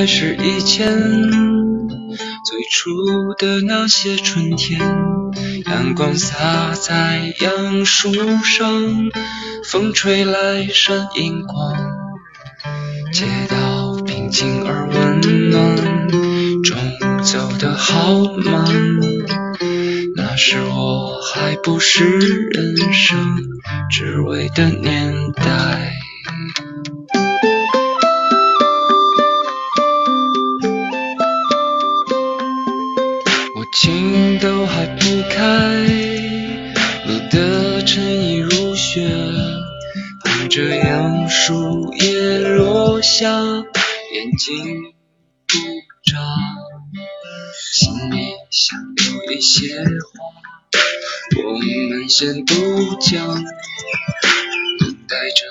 还是以前最初的那些春天，阳光洒在杨树上，风吹来闪银光，街道平静而温暖，钟走得好慢，那是我还不是人生只为的年代。些话，我们先不讲，等待着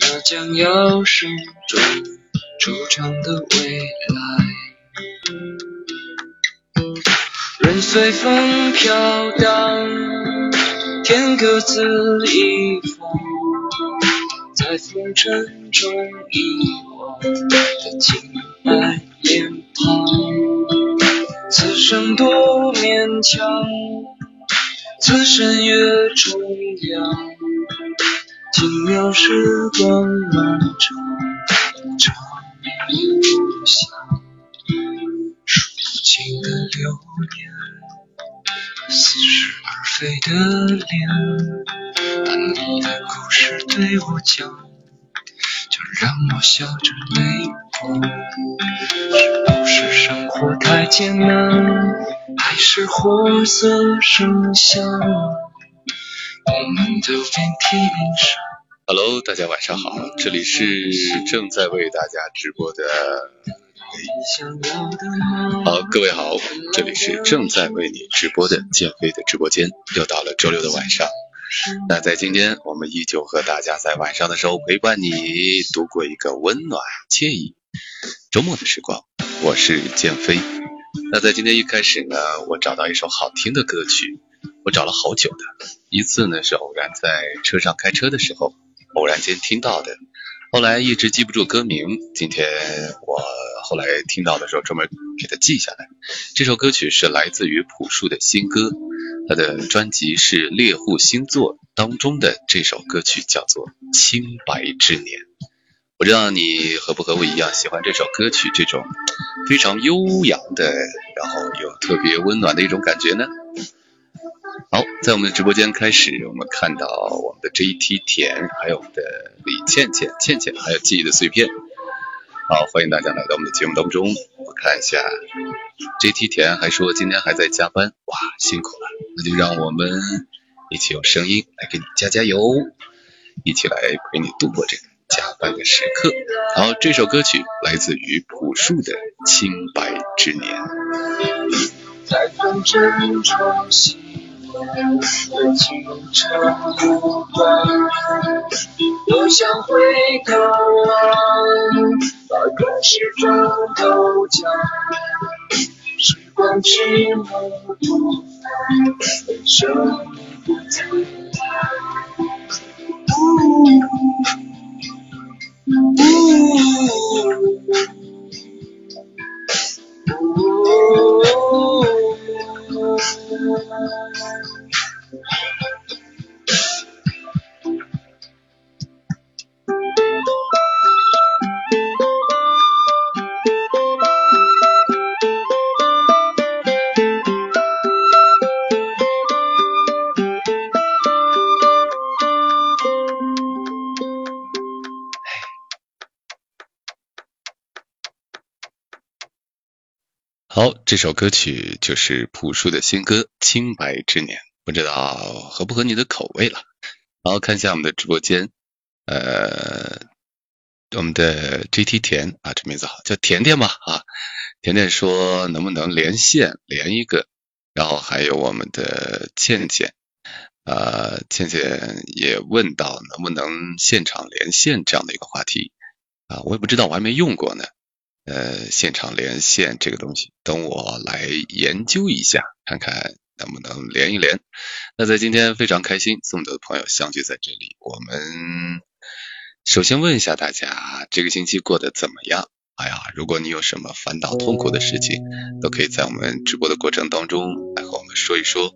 那将要盛装出场的未来。任随风飘荡，天各自一方，在风尘中遗忘的清白脸庞。此生多勉强，此生越重阳，轻描时光漫长，长路响。数不清的流年，似是而非的脸，把你的故事对我讲，就让我笑着泪光。是生活太艰难，还是活色生香？我们都遍体鳞伤。Hello，大家晚上好，这里是正在为大家直播的。好，各位好，这里是正在为你直播的建飞的直播间，又到了周六的晚上。那在今天，我们依旧和大家在晚上的时候陪伴你度过一个温暖惬意周末的时光。我是建飞。那在今天一开始呢，我找到一首好听的歌曲，我找了好久的。一次呢是偶然在车上开车的时候，偶然间听到的。后来一直记不住歌名，今天我后来听到的时候专门给它记下来。这首歌曲是来自于朴树的新歌，他的专辑是《猎户星座》当中的这首歌曲叫做《清白之年》。不知道你和不和我一样喜欢这首歌曲这种非常悠扬的，然后又特别温暖的一种感觉呢？好，在我们的直播间开始，我们看到我们的 JT 田，还有我们的李倩倩、倩倩，还有记忆的碎片。好，欢迎大家来到我们的节目当中。我看一下，JT 田还说今天还在加班，哇，辛苦了。那就让我们一起用声音来给你加加油，一起来陪你度过这个加班的时刻。好，这首歌曲来自于朴树的《清白之年》。在风尘中习惯的清澈无端，又想回头望，把故事中都讲。时光迟暮不返，人生不自 Ooh. Ooh. 好，这首歌曲就是朴树的新歌《清白之年》，不知道合不合你的口味了。好，看一下我们的直播间，呃，我们的 GT 田啊，这名字好，叫甜甜吧啊。甜甜说能不能连线连一个，然后还有我们的倩倩，呃，倩倩也问到能不能现场连线这样的一个话题啊，我也不知道，我还没用过呢。呃，现场连线这个东西，等我来研究一下，看看能不能连一连。那在今天非常开心，这么多的朋友相聚在这里，我们首先问一下大家，这个星期过得怎么样？哎呀，如果你有什么烦恼、痛苦的事情，都可以在我们直播的过程当中来和我们说一说。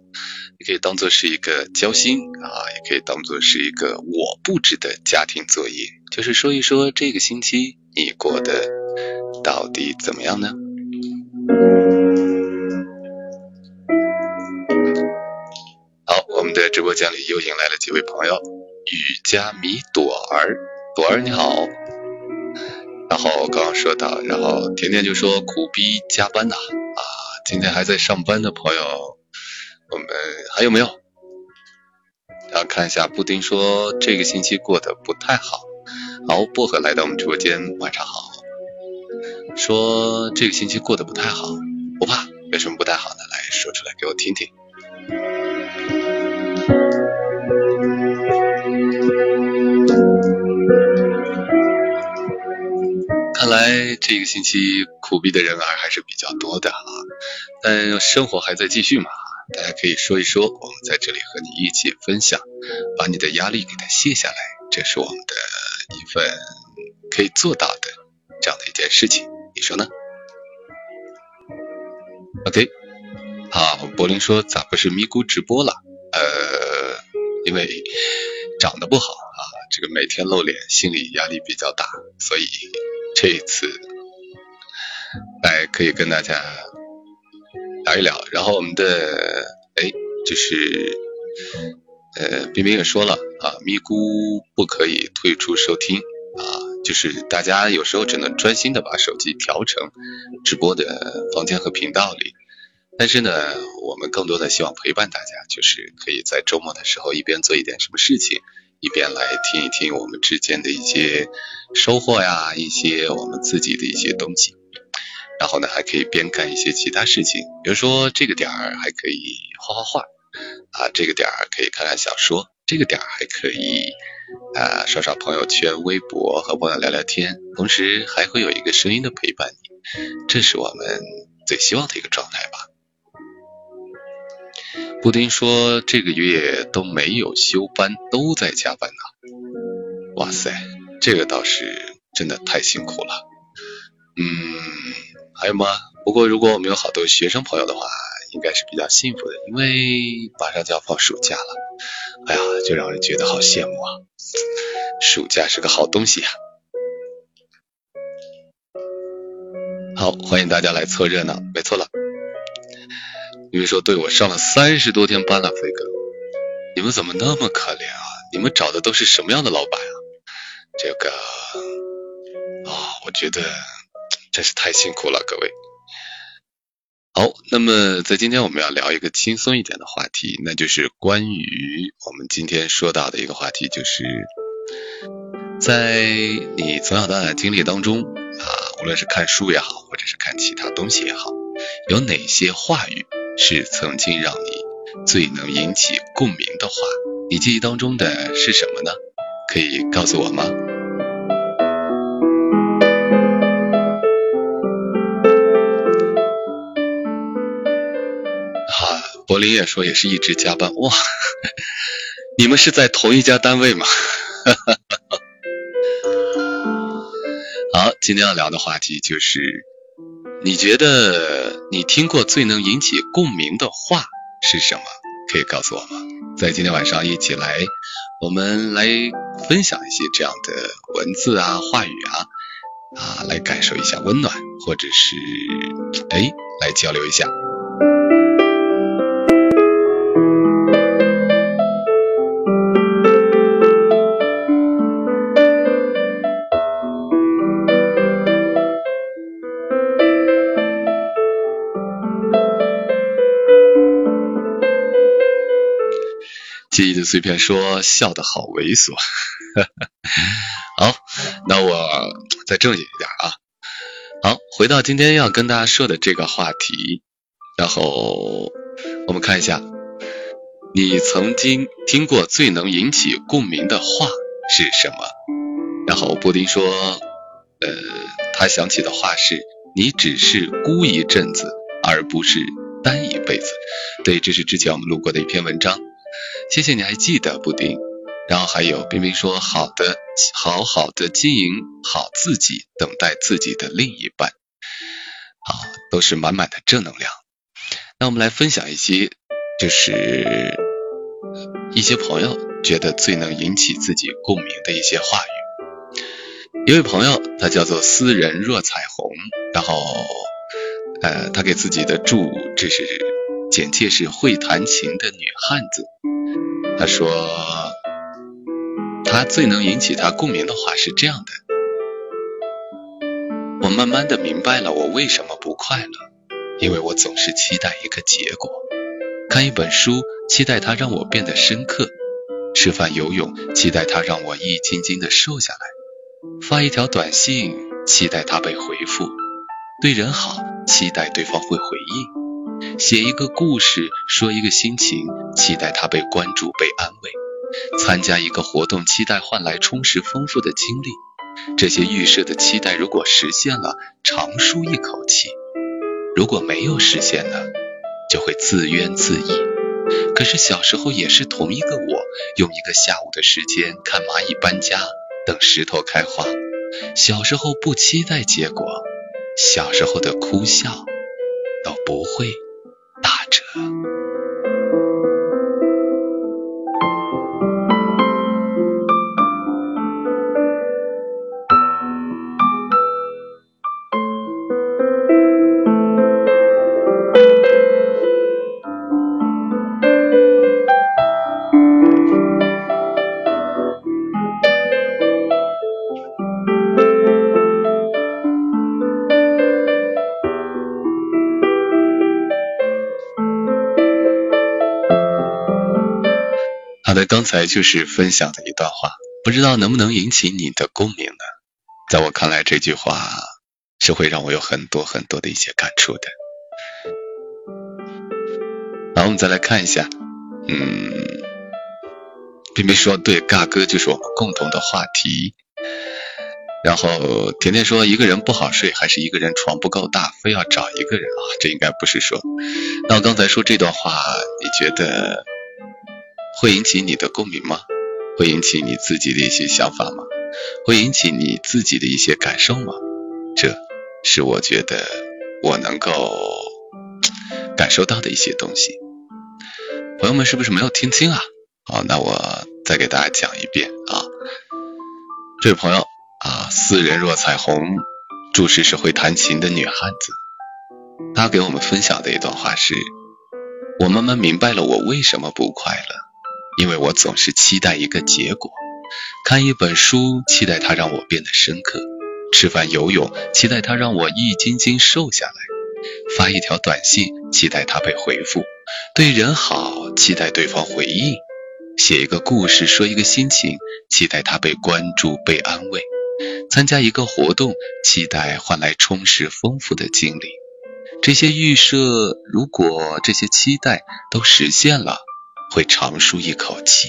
你可以当做是一个交心啊，也可以当做是一个我布置的家庭作业，就是说一说这个星期你过得到底怎么样呢？好，我们的直播间里又迎来了几位朋友，雨加米朵儿，朵儿你好。然后刚刚说到，然后甜甜就说苦逼加班呐啊，今天还在上班的朋友，我们还有没有？然后看一下布丁说这个星期过得不太好。好，薄荷来到我们直播间，晚上好。说这个星期过得不太好，不怕，有什么不太好的，来说出来给我听听。看来这个星期苦逼的人儿还是比较多的啊，但生活还在继续嘛，大家可以说一说，我们在这里和你一起分享，把你的压力给它卸下来，这是我们的一份可以做到的这样的一件事情，你说呢？OK，好，柏林说咋不是咪咕直播了？呃，因为长得不好啊，这个每天露脸，心理压力比较大，所以。这一次来可以跟大家聊一聊，然后我们的哎就是呃冰冰也说了啊，咪咕不可以退出收听啊，就是大家有时候只能专心的把手机调成直播的房间和频道里，但是呢，我们更多的希望陪伴大家，就是可以在周末的时候一边做一点什么事情。一边来听一听我们之间的一些收获呀，一些我们自己的一些东西，然后呢，还可以边干一些其他事情，比如说这个点儿还可以画画画啊，这个点儿可以看看小说，这个点儿还可以啊刷刷朋友圈、微博和朋友聊聊天，同时还会有一个声音的陪伴你，这是我们最希望的一个状态吧。布丁说这个月都没有休班，都在加班呢。哇塞，这个倒是真的太辛苦了。嗯，还有吗？不过如果我们有好多学生朋友的话，应该是比较幸福的，因为马上就要放暑假了。哎呀，就让人觉得好羡慕啊！暑假是个好东西呀。好，欢迎大家来凑热闹，没错了。你们说对我上了三十多天班了，飞哥，你们怎么那么可怜啊？你们找的都是什么样的老板啊？这个啊，我觉得真是太辛苦了，各位。好，那么在今天我们要聊一个轻松一点的话题，那就是关于我们今天说到的一个话题，就是在你从小到大经历当中啊，无论是看书也好，或者是看其他东西也好，有哪些话语？是曾经让你最能引起共鸣的话，你记忆当中的是什么呢？可以告诉我吗？林也说也是一直加班哇，你们是在同一家单位吗？好，今天要聊的话题就是。你觉得你听过最能引起共鸣的话是什么？可以告诉我吗？在今天晚上一起来，我们来分享一些这样的文字啊、话语啊啊，来感受一下温暖，或者是哎，来交流一下。记忆的碎片说笑得好猥琐，好，那我再正经一点啊。好，回到今天要跟大家说的这个话题，然后我们看一下，你曾经听过最能引起共鸣的话是什么？然后布丁说，呃，他想起的话是你只是孤一阵子，而不是单一辈子。对，这是之前我们录过的一篇文章。谢谢你还记得布丁，然后还有冰冰说好的，好好的经营好自己，等待自己的另一半，好，都是满满的正能量。那我们来分享一些，就是一些朋友觉得最能引起自己共鸣的一些话语。一位朋友，他叫做斯人若彩虹，然后，呃，他给自己的祝这是简介是会弹琴的女汉子，她说。她最能引起他共鸣的话是这样的：我慢慢的明白了我为什么不快乐，因为我总是期待一个结果。看一本书，期待它让我变得深刻；吃饭游泳，期待它让我一斤斤的瘦下来；发一条短信，期待它被回复；对人好，期待对方会回应；写一个故事，说一个心情，期待他被关注、被安慰。参加一个活动，期待换来充实丰富的经历。这些预设的期待如果实现了，长舒一口气；如果没有实现呢，就会自怨自艾。可是小时候也是同一个我，用一个下午的时间看蚂蚁搬家，等石头开花。小时候不期待结果，小时候的哭笑都不会打折。刚才就是分享的一段话，不知道能不能引起你的共鸣呢？在我看来，这句话是会让我有很多很多的一些感触的。好，我们再来看一下，嗯，冰冰说对，尬哥就是我们共同的话题。然后甜甜说，一个人不好睡，还是一个人床不够大，非要找一个人啊？这应该不是说。那我刚才说这段话，你觉得？会引起你的共鸣吗？会引起你自己的一些想法吗？会引起你自己的一些感受吗？这是我觉得我能够感受到的一些东西。朋友们是不是没有听清啊？好，那我再给大家讲一遍啊。这位朋友啊，斯人若彩虹，注释是会弹琴的女汉子。她给我们分享的一段话是：我慢慢明白了我为什么不快乐。因为我总是期待一个结果，看一本书，期待它让我变得深刻；吃饭游泳，期待它让我一斤斤瘦下来；发一条短信，期待它被回复；对人好，期待对方回应；写一个故事，说一个心情，期待它被关注、被安慰；参加一个活动，期待换来充实丰富的经历。这些预设，如果这些期待都实现了。会长舒一口气，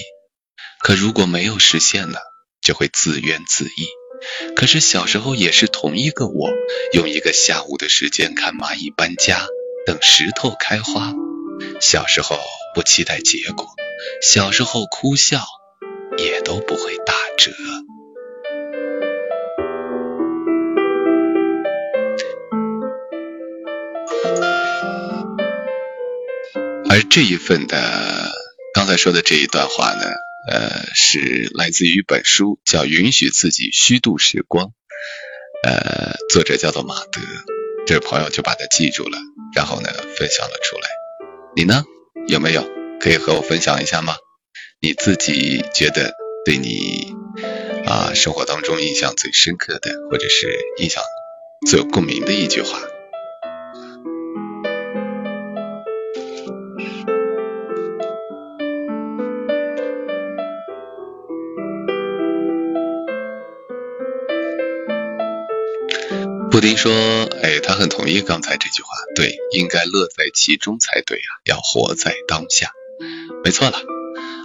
可如果没有实现了，就会自怨自艾。可是小时候也是同一个我，用一个下午的时间看蚂蚁搬家，等石头开花。小时候不期待结果，小时候哭笑也都不会打折。而这一份的。他说的这一段话呢，呃，是来自于一本书，叫《允许自己虚度时光》，呃，作者叫做马德，这位朋友就把它记住了，然后呢，分享了出来。你呢，有没有可以和我分享一下吗？你自己觉得对你啊生活当中印象最深刻的，或者是印象最有共鸣的一句话？布丁说：“哎，他很同意刚才这句话，对，应该乐在其中才对啊，要活在当下，没错了。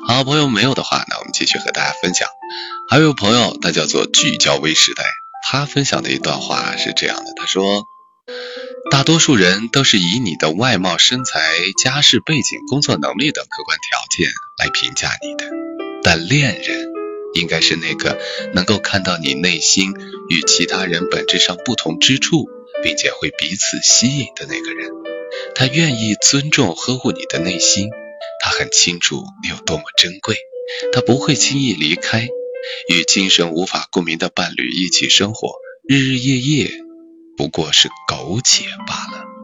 好，朋友没有的话，那我们继续和大家分享。还有朋友，他叫做聚焦微时代，他分享的一段话是这样的：他说，大多数人都是以你的外貌、身材、家世背景、工作能力等客观条件来评价你的，但恋人应该是那个能够看到你内心与其他人本质上不同之处，并且会彼此吸引的那个人。他愿意尊重呵护你的内心，他很清楚你有多么珍贵，他不会轻易离开。与精神无法共鸣的伴侣一起生活，日日夜夜不过是苟且罢了。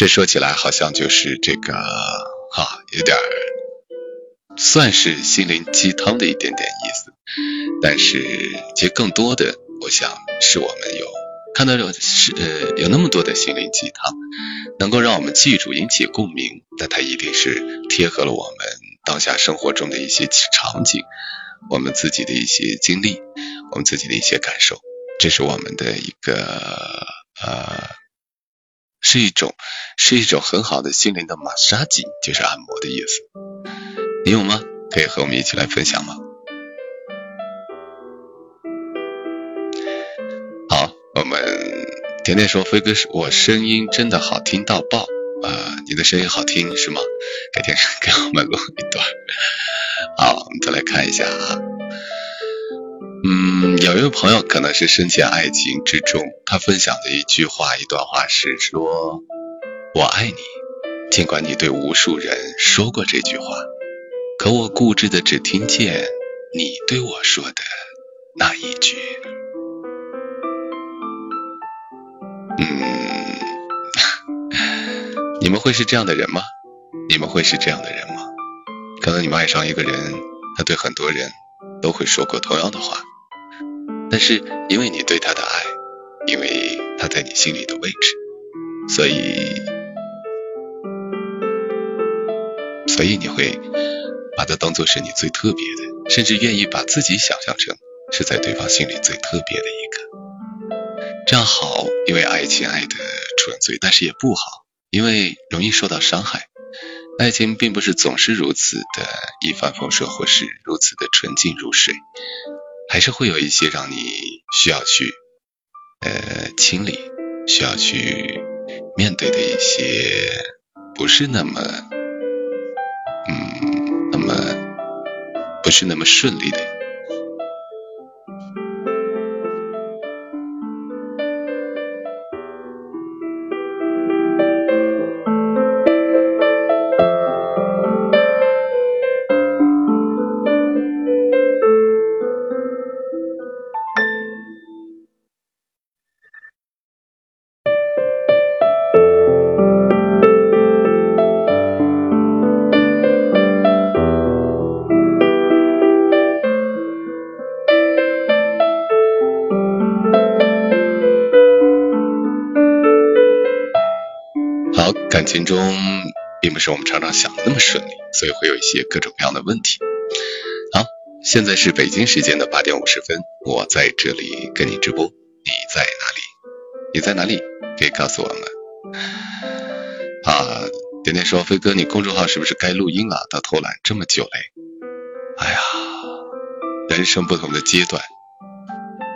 这说起来好像就是这个哈，有点算是心灵鸡汤的一点点意思，但是其实更多的，我想是我们有看到有是呃有那么多的心灵鸡汤，能够让我们记住、引起共鸣，那它一定是贴合了我们当下生活中的一些场景，我们自己的一些经历，我们自己的一些感受，这是我们的一个呃。是一种是一种很好的心灵的马杀鸡，就是按摩的意思。你有吗？可以和我们一起来分享吗？好，我们甜甜说飞哥我声音真的好听到爆啊！你的声音好听是吗？改天给我们录一段。好，我们再来看一下啊。嗯，有一位朋友可能是深陷爱情之中，他分享的一句话、一段话是说：“我爱你，尽管你对无数人说过这句话，可我固执的只听见你对我说的那一句。”嗯，你们会是这样的人吗？你们会是这样的人吗？可能你们爱上一个人，他对很多人都会说过同样的话。但是因为你对他的爱，因为他在你心里的位置，所以，所以你会把他当做是你最特别的，甚至愿意把自己想象成是在对方心里最特别的一个。这样好，因为爱情爱的纯粹，但是也不好，因为容易受到伤害。爱情并不是总是如此的一帆风顺，或是如此的纯净如水。还是会有一些让你需要去呃清理、需要去面对的一些不是那么嗯那么不是那么顺利的。心中并不是我们常常想的那么顺利，所以会有一些各种各样的问题。好，现在是北京时间的八点五十分，我在这里跟你直播，你在哪里？你在哪里？可以告诉我们。啊，点点说，飞哥，你公众号是不是该录音了？他偷懒这么久嘞。哎呀，人生不同的阶段，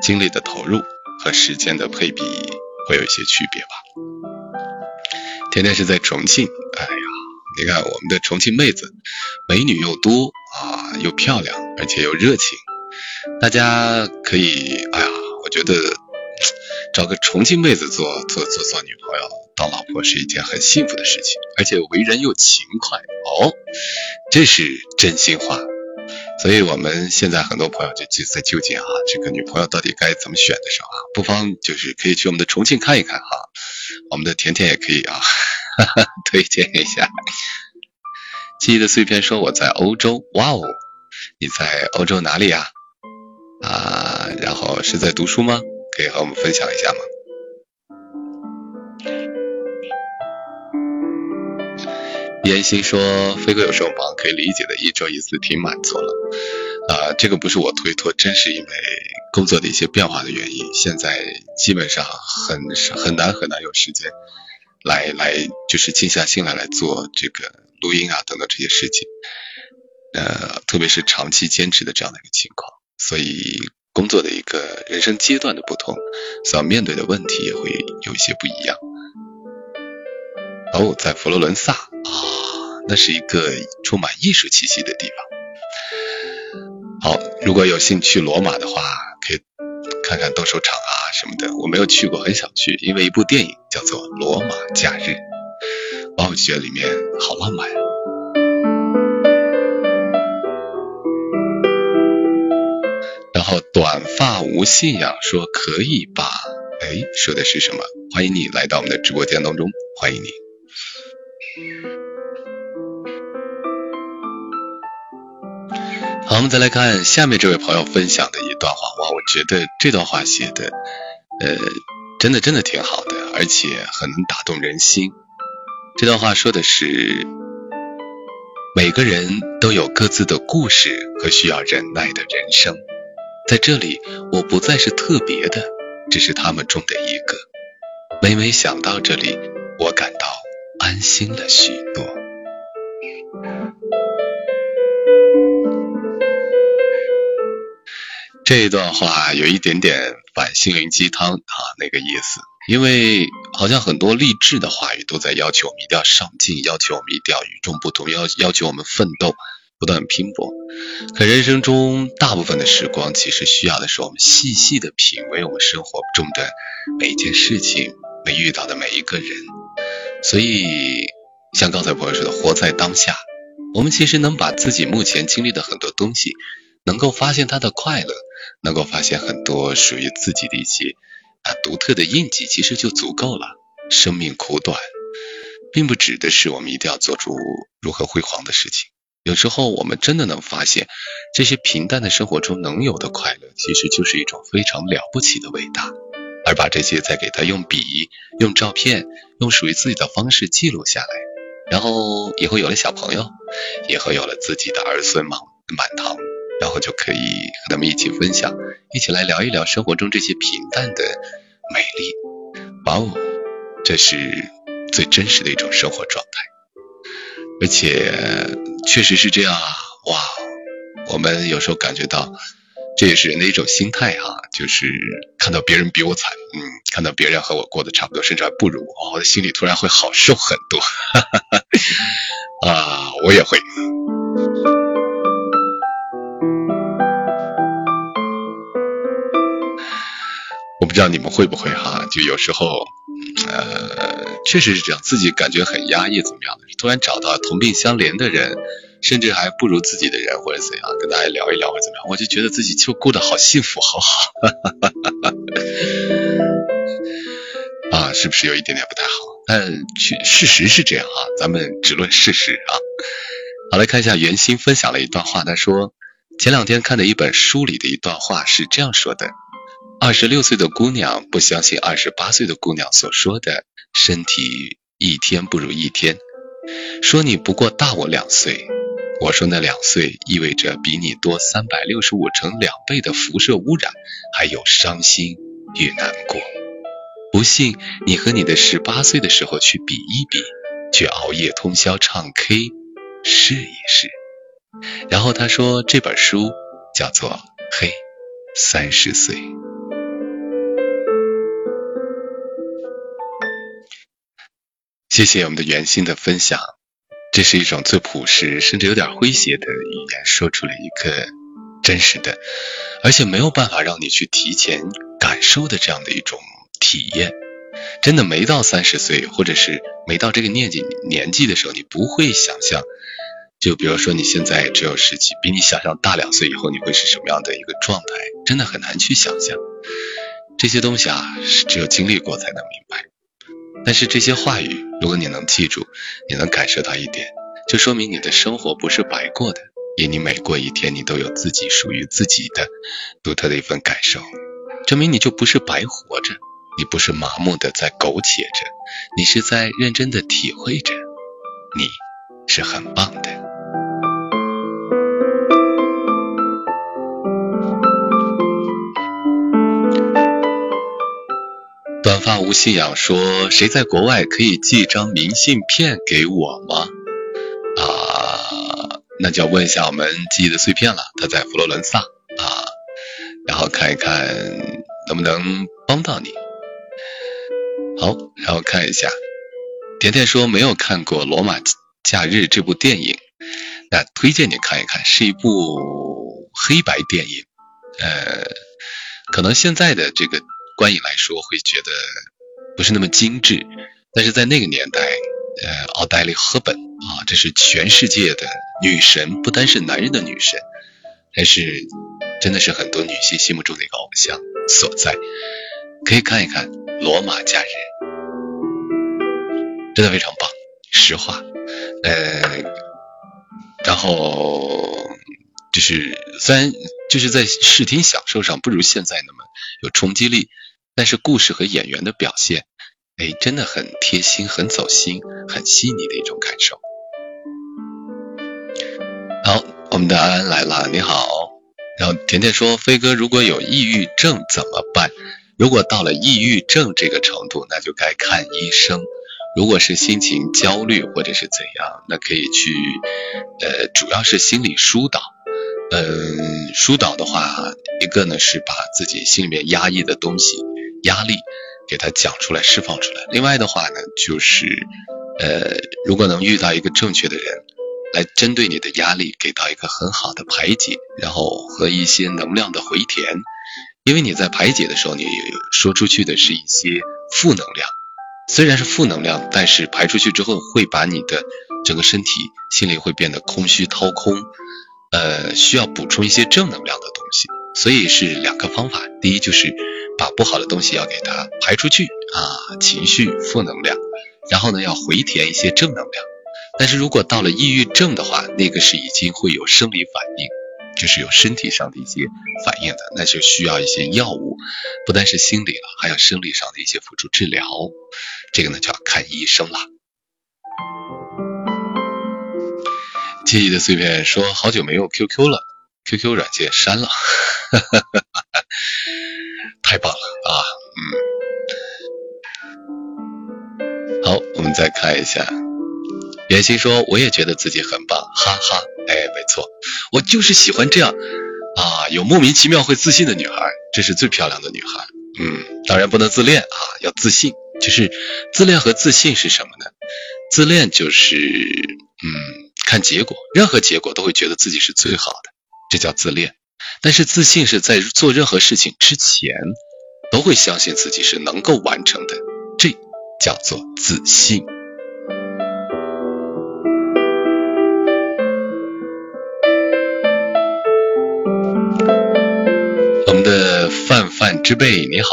精力的投入和时间的配比会有一些区别吧。天天是在重庆，哎呀，你看我们的重庆妹子，美女又多啊，又漂亮，而且又热情。大家可以，哎呀，我觉得找个重庆妹子做做做做女朋友、当老婆是一件很幸福的事情，而且为人又勤快哦，这是真心话。所以我们现在很多朋友就就在纠结啊，这个女朋友到底该怎么选的时候啊，不妨就是可以去我们的重庆看一看哈，我们的甜甜也可以啊。哈哈，推荐一下。记忆的碎片说我在欧洲，哇哦，你在欧洲哪里呀？啊，然后是在读书吗？可以和我们分享一下吗？言心说飞哥有时候忙，可以理解的，一周一次挺满足了。啊，这个不是我推脱，真是因为工作的一些变化的原因，现在基本上很很难很难有时间。来来，就是静下心来来做这个录音啊等等这些事情，呃，特别是长期坚持的这样的一个情况，所以工作的一个人生阶段的不同，所要面对的问题也会有一些不一样。哦，在佛罗伦萨啊，那是一个充满艺术气息的地方。好，如果有兴趣罗马的话，可以看看斗兽场啊什么的。我没有去过，很想去，因为一部电影叫做《罗马假日》，我觉得里面好浪漫啊。然后短发无信仰说可以吧？哎，说的是什么？欢迎你来到我们的直播间当中，欢迎你。好，我们再来看下面这位朋友分享的一段话。哇，我觉得这段话写的，呃，真的真的挺好的，而且很能打动人心。这段话说的是，每个人都有各自的故事和需要忍耐的人生。在这里，我不再是特别的，只是他们中的一个。每每想到这里，我感到安心了许多。这一段话有一点点反心灵鸡汤啊，那个意思，因为好像很多励志的话语都在要求我们一定要上进，要求我们一定要与众不同，要要求我们奋斗。不断拼搏，可人生中大部分的时光，其实需要的是我们细细的品味我们生活中的每一件事情，每遇到的每一个人。所以，像刚才朋友说的，活在当下，我们其实能把自己目前经历的很多东西，能够发现它的快乐，能够发现很多属于自己的一些啊独特的印记，其实就足够了。生命苦短，并不指的是我们一定要做出如何辉煌的事情。有时候我们真的能发现，这些平淡的生活中能有的快乐，其实就是一种非常了不起的伟大。而把这些再给他用笔、用照片、用属于自己的方式记录下来，然后以后有了小朋友，以后有了自己的儿孙满满堂，然后就可以和他们一起分享，一起来聊一聊生活中这些平淡的美丽。哇哦，这是最真实的一种生活状态。而且确实是这样啊！哇，我们有时候感觉到，这也是人的一种心态啊，就是看到别人比我惨，嗯，看到别人和我过得差不多，甚至还不如我，我的心里突然会好受很多。哈哈哈啊，我也会。我不知道你们会不会哈，就有时候。呃，确实是这样，自己感觉很压抑，怎么样的？突然找到同病相怜的人，甚至还不如自己的人，或者怎样，跟大家聊一聊，或怎么样，我就觉得自己就过得好幸福，好好。啊，是不是有一点点不太好？但去事实是这样啊，咱们只论事实啊。好，来看一下袁心分享了一段话，他说前两天看的一本书里的一段话是这样说的。二十六岁的姑娘不相信二十八岁的姑娘所说的“身体一天不如一天”，说你不过大我两岁。我说那两岁意味着比你多三百六十五乘两倍的辐射污染，还有伤心与难过。不信你和你的十八岁的时候去比一比，去熬夜通宵唱 K 试一试。然后他说这本书叫做《嘿三十岁》。谢谢我们的袁心的分享，这是一种最朴实，甚至有点诙谐的语言，说出了一个真实的，而且没有办法让你去提前感受的这样的一种体验。真的没到三十岁，或者是没到这个年纪年纪的时候，你不会想象。就比如说你现在只有十几，比你想象大两岁以后你会是什么样的一个状态，真的很难去想象。这些东西啊，是只有经历过才能明白。但是这些话语，如果你能记住，你能感受到一点，就说明你的生活不是白过的，因你每过一天，你都有自己属于自己的独特的一份感受，证明你就不是白活着，你不是麻木的在苟且着，你是在认真的体会着，你是很棒的。发无信仰说：“谁在国外可以寄张明信片给我吗？”啊，那就要问一下我们记忆的碎片了。他在佛罗伦萨啊，然后看一看能不能帮到你。好，然后看一下，甜甜说没有看过罗马假日》这部电影，那推荐你看一看，是一部黑白电影。呃，可能现在的这个观影来说会觉得不是那么精致，但是在那个年代，呃，奥黛丽·赫本啊，这是全世界的女神，不单是男人的女神，还是真的是很多女性心目中的一个偶像所在。可以看一看《罗马假日》，真的非常棒，实话。呃，然后就是虽然就是在视听享受上不如现在那么有冲击力，但是故事和演员的表现，哎，真的很贴心、很走心、很细腻的一种感受。好，我们的安安来了，你好。然后甜甜说：“飞哥，如果有抑郁症怎么办？”如果到了抑郁症这个程度，那就该看医生。如果是心情焦虑或者是怎样，那可以去，呃，主要是心理疏导。嗯，疏导的话，一个呢是把自己心里面压抑的东西、压力给它讲出来、释放出来。另外的话呢，就是，呃，如果能遇到一个正确的人，来针对你的压力给到一个很好的排解，然后和一些能量的回填。因为你在排解的时候，你说出去的是一些负能量，虽然是负能量，但是排出去之后会把你的整个身体、心里会变得空虚掏空，呃，需要补充一些正能量的东西，所以是两个方法。第一就是把不好的东西要给它排出去啊，情绪负能量，然后呢要回填一些正能量。但是如果到了抑郁症的话，那个是已经会有生理反应。就是有身体上的一些反应的，那就需要一些药物，不单是心理了，还有生理上的一些辅助治疗。这个呢就要看医生了。记忆的碎片说好久没有 QQ 了，QQ 软件删了，哈哈哈哈哈太棒了啊！嗯，好，我们再看一下。袁心说我也觉得自己很棒，哈哈。哎，没错，我就是喜欢这样啊，有莫名其妙会自信的女孩，这是最漂亮的女孩。嗯，当然不能自恋啊，要自信。就是自恋和自信是什么呢？自恋就是嗯，看结果，任何结果都会觉得自己是最好的，这叫自恋。但是自信是在做任何事情之前，都会相信自己是能够完成的，这叫做自信。我们的泛泛之辈，你好，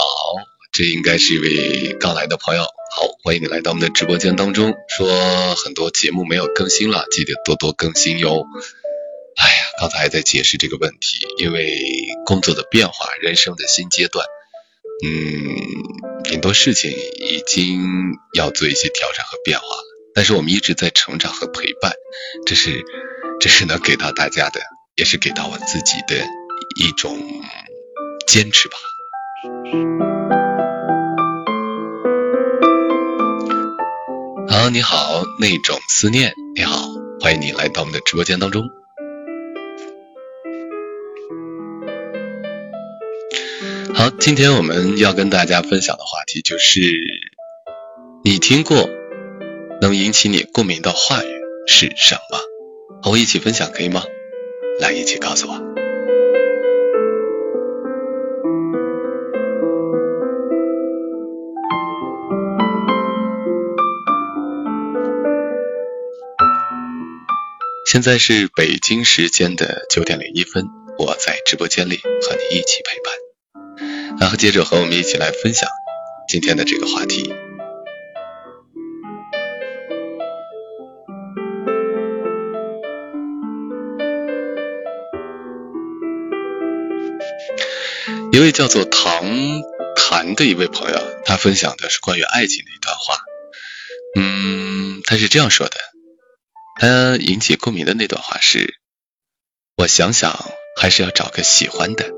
这应该是一位刚来的朋友。好，欢迎你来到我们的直播间当中。说很多节目没有更新了，记得多多更新哟。哎呀，刚才还在解释这个问题，因为工作的变化，人生的新阶段，嗯，很多事情已经要做一些调整和变化了。但是我们一直在成长和陪伴，这是这是能给到大家的，也是给到我自己的一种。坚持吧。好，你好，那种思念，你好，欢迎你来到我们的直播间当中。好，今天我们要跟大家分享的话题就是，你听过能引起你共鸣的话语是什么？和我一起分享可以吗？来，一起告诉我。现在是北京时间的九点零一分，我在直播间里和你一起陪伴，然后接着和我们一起来分享今天的这个话题。一位叫做唐谭的一位朋友，他分享的是关于爱情的一段话。嗯，他是这样说的。他引起共鸣的那段话是：我想想，还是要找个喜欢的、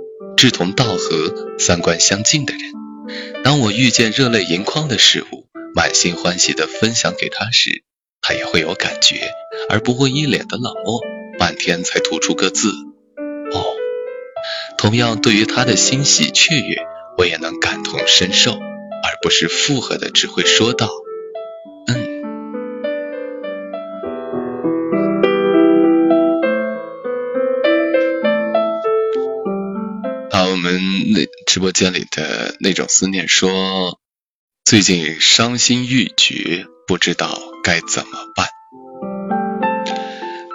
志同道合、三观相近的人。当我遇见热泪盈眶的事物，满心欢喜的分享给他时，他也会有感觉，而不会一脸的冷漠，半天才吐出个字：哦。同样，对于他的欣喜雀跃，我也能感同身受，而不是附和的只会说道。那直播间里的那种思念说，最近伤心欲绝，不知道该怎么办。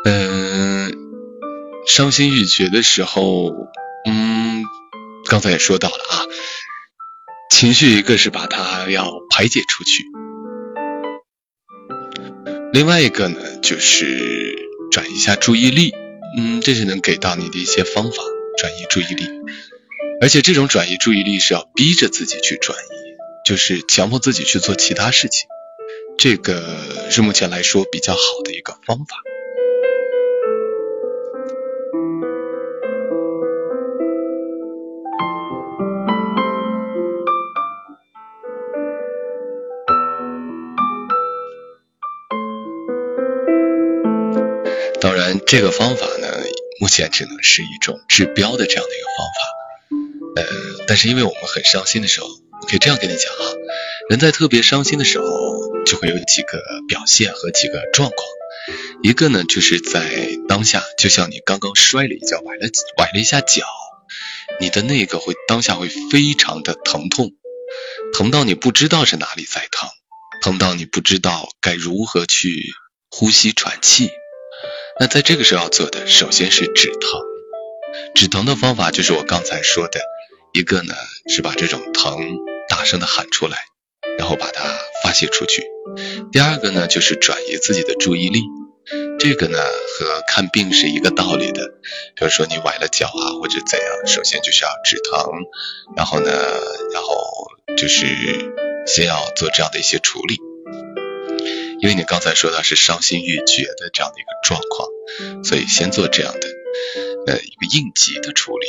嗯，伤心欲绝的时候，嗯，刚才也说到了啊，情绪一个是把它要排解出去，另外一个呢就是转移一下注意力，嗯，这是能给到你的一些方法，转移注意力。而且这种转移注意力是要逼着自己去转移，就是强迫自己去做其他事情，这个是目前来说比较好的一个方法。当然，这个方法呢，目前只能是一种治标的这样的一个方法。呃，但是因为我们很伤心的时候，我可以这样跟你讲啊，人在特别伤心的时候，就会有几个表现和几个状况。一个呢，就是在当下，就像你刚刚摔了一跤，崴了崴了一下脚，你的那个会当下会非常的疼痛，疼到你不知道是哪里在疼，疼到你不知道该如何去呼吸喘气。那在这个时候要做的，首先是止疼。止疼的方法就是我刚才说的。一个呢是把这种疼大声的喊出来，然后把它发泄出去。第二个呢就是转移自己的注意力，这个呢和看病是一个道理的。比如说你崴了脚啊或者怎样，首先就是要止疼，然后呢，然后就是先要做这样的一些处理。因为你刚才说到是伤心欲绝的这样的一个状况，所以先做这样的呃一个应急的处理。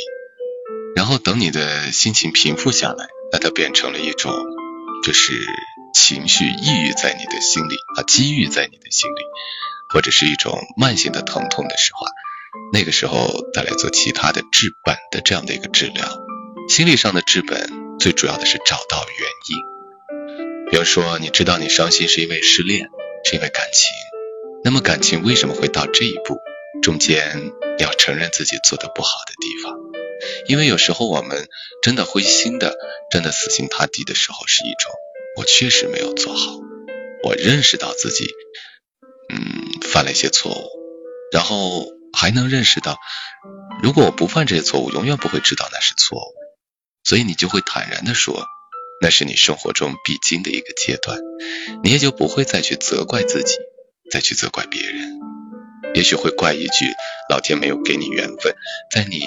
然后等你的心情平复下来，那它变成了一种，就是情绪抑郁在你的心里啊，积郁在你的心里，或者是一种慢性的疼痛的时候，那个时候再来做其他的治本的这样的一个治疗。心理上的治本，最主要的是找到原因。比如说，你知道你伤心是因为失恋，是因为感情，那么感情为什么会到这一步？中间要承认自己做的不好的地方。因为有时候我们真的灰心的，真的死心塌地的时候，是一种我确实没有做好，我认识到自己，嗯，犯了一些错误，然后还能认识到，如果我不犯这些错误，永远不会知道那是错误，所以你就会坦然的说，那是你生活中必经的一个阶段，你也就不会再去责怪自己，再去责怪别人，也许会怪一句，老天没有给你缘分，在你。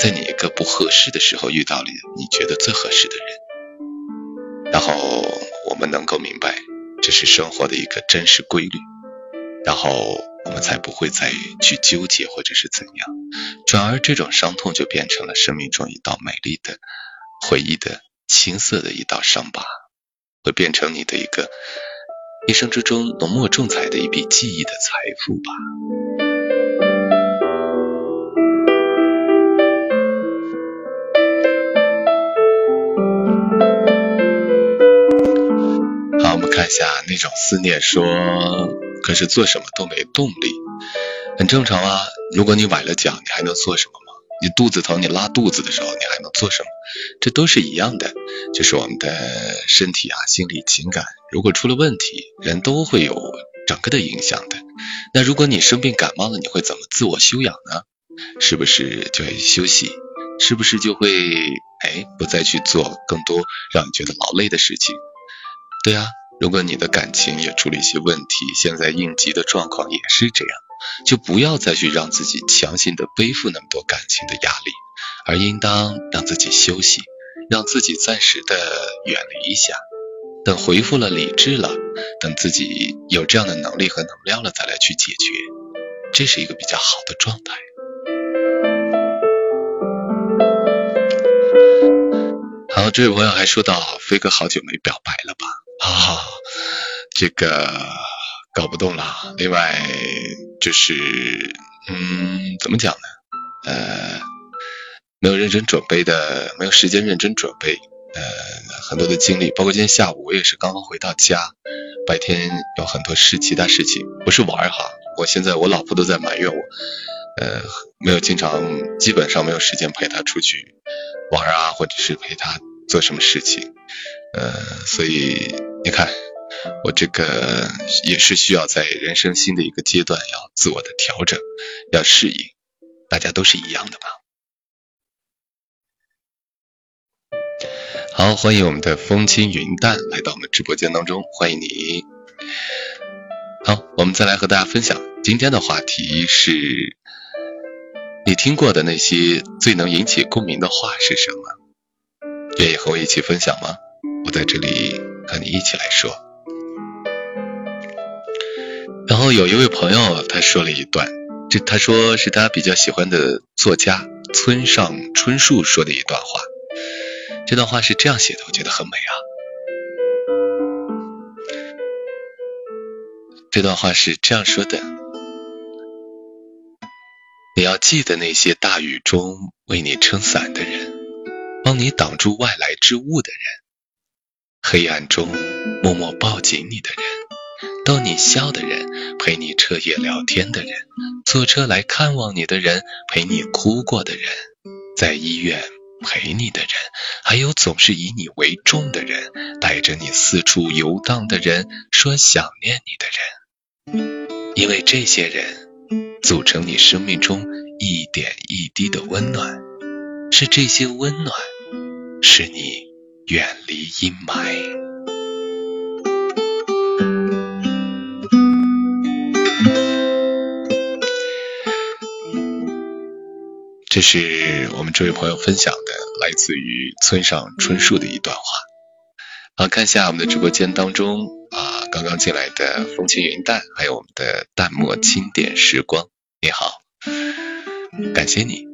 在你一个不合适的时候遇到了你觉得最合适的人，然后我们能够明白这是生活的一个真实规律，然后我们才不会再去纠结或者是怎样，转而这种伤痛就变成了生命中一道美丽的回忆的青涩的一道伤疤，会变成你的一个一生之中浓墨重彩的一笔记忆的财富吧。看下那种思念，说可是做什么都没动力，很正常啊。如果你崴了脚，你还能做什么吗？你肚子疼，你拉肚子的时候，你还能做什么？这都是一样的，就是我们的身体啊、心理、情感，如果出了问题，人都会有整个的影响的。那如果你生病感冒了，你会怎么自我修养呢？是不是就会休息？是不是就会哎不再去做更多让你觉得劳累的事情？对啊。如果你的感情也出了一些问题，现在应急的状况也是这样，就不要再去让自己强行的背负那么多感情的压力，而应当让自己休息，让自己暂时的远离一下，等恢复了理智了，等自己有这样的能力和能量了，再来去解决，这是一个比较好的状态。好，这位朋友还说到，飞哥好久没表白了吧？啊，这个搞不动了。另外就是，嗯，怎么讲呢？呃，没有认真准备的，没有时间认真准备。呃，很多的精力，包括今天下午我也是刚刚回到家，白天有很多事，其他事情不是玩哈。我现在我老婆都在埋怨我，呃，没有经常，基本上没有时间陪她出去玩啊，或者是陪他做什么事情，呃，所以你看，我这个也是需要在人生新的一个阶段要自我的调整，要适应，大家都是一样的吧。好，欢迎我们的风轻云淡来到我们直播间当中，欢迎你。好，我们再来和大家分享今天的话题是。你听过的那些最能引起共鸣的话是什么？愿意和我一起分享吗？我在这里和你一起来说。然后有一位朋友他说了一段，这他说是他比较喜欢的作家村上春树说的一段话。这段话是这样写的，我觉得很美啊。这段话是这样说的。你要记得那些大雨中为你撑伞的人，帮你挡住外来之物的人，黑暗中默默抱紧你的人，逗你笑的人，陪你彻夜聊天的人，坐车来看望你的人，陪你哭过的人，在医院陪你的人，还有总是以你为重的人，带着你四处游荡的人，说想念你的人，因为这些人。组成你生命中一点一滴的温暖，是这些温暖使你远离阴霾。这是我们这位朋友分享的，来自于村上春树的一段话。好，看一下我们的直播间当中啊，刚刚进来的风轻云淡，还有我们的淡漠轻点时光。你好，感谢你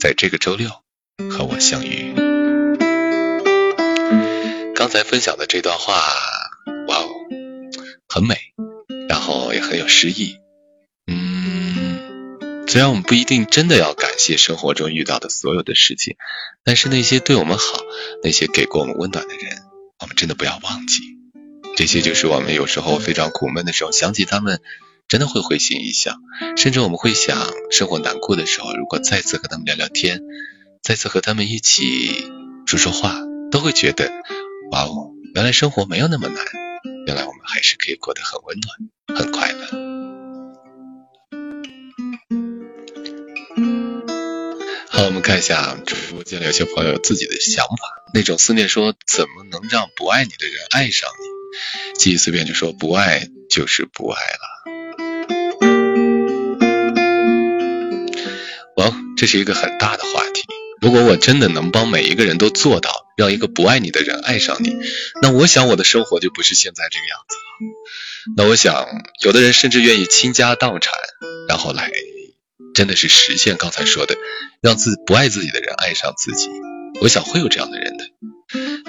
在这个周六和我相遇。刚才分享的这段话，哇哦，很美，然后也很有诗意。嗯，虽然我们不一定真的要感谢生活中遇到的所有的事情，但是那些对我们好、那些给过我们温暖的人，我们真的不要忘记。这些就是我们有时候非常苦闷的时候，想起他们。真的会会心一笑，甚至我们会想，生活难过的时候，如果再次和他们聊聊天，再次和他们一起说说话，都会觉得，哇哦，原来生活没有那么难，原来我们还是可以过得很温暖，很快乐。好，我们看一下直播间有些朋友自己的想法，那种思念说，怎么能让不爱你的人爱上你？记忆随便就说，不爱就是不爱了。哦这是一个很大的话题。如果我真的能帮每一个人都做到，让一个不爱你的人爱上你，那我想我的生活就不是现在这个样子了。那我想，有的人甚至愿意倾家荡产，然后来，真的是实现刚才说的，让自不爱自己的人爱上自己。我想会有这样的人的。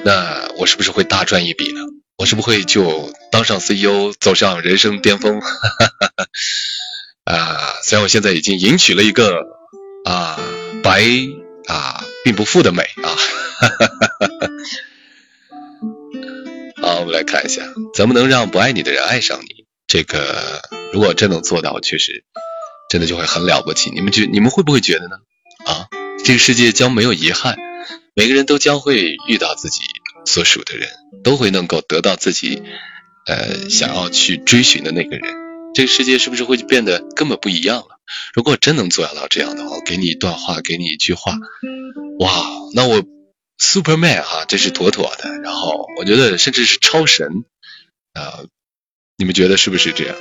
那我是不是会大赚一笔呢？我是不会就当上 CEO，走上人生巅峰？啊，虽然我现在已经迎娶了一个。啊，白啊，并不富的美啊，哈哈哈哈。好，我们来看一下，怎么能让不爱你的人爱上你？这个如果真能做到，确实真的就会很了不起。你们觉，你们会不会觉得呢？啊，这个世界将没有遗憾，每个人都将会遇到自己所属的人，都会能够得到自己呃想要去追寻的那个人。这个世界是不是会变得根本不一样了？如果真能做到这样的话，我给你一段话，给你一句话，哇，那我 Superman 哈，这是妥妥的。然后我觉得甚至是超神啊，你们觉得是不是这样？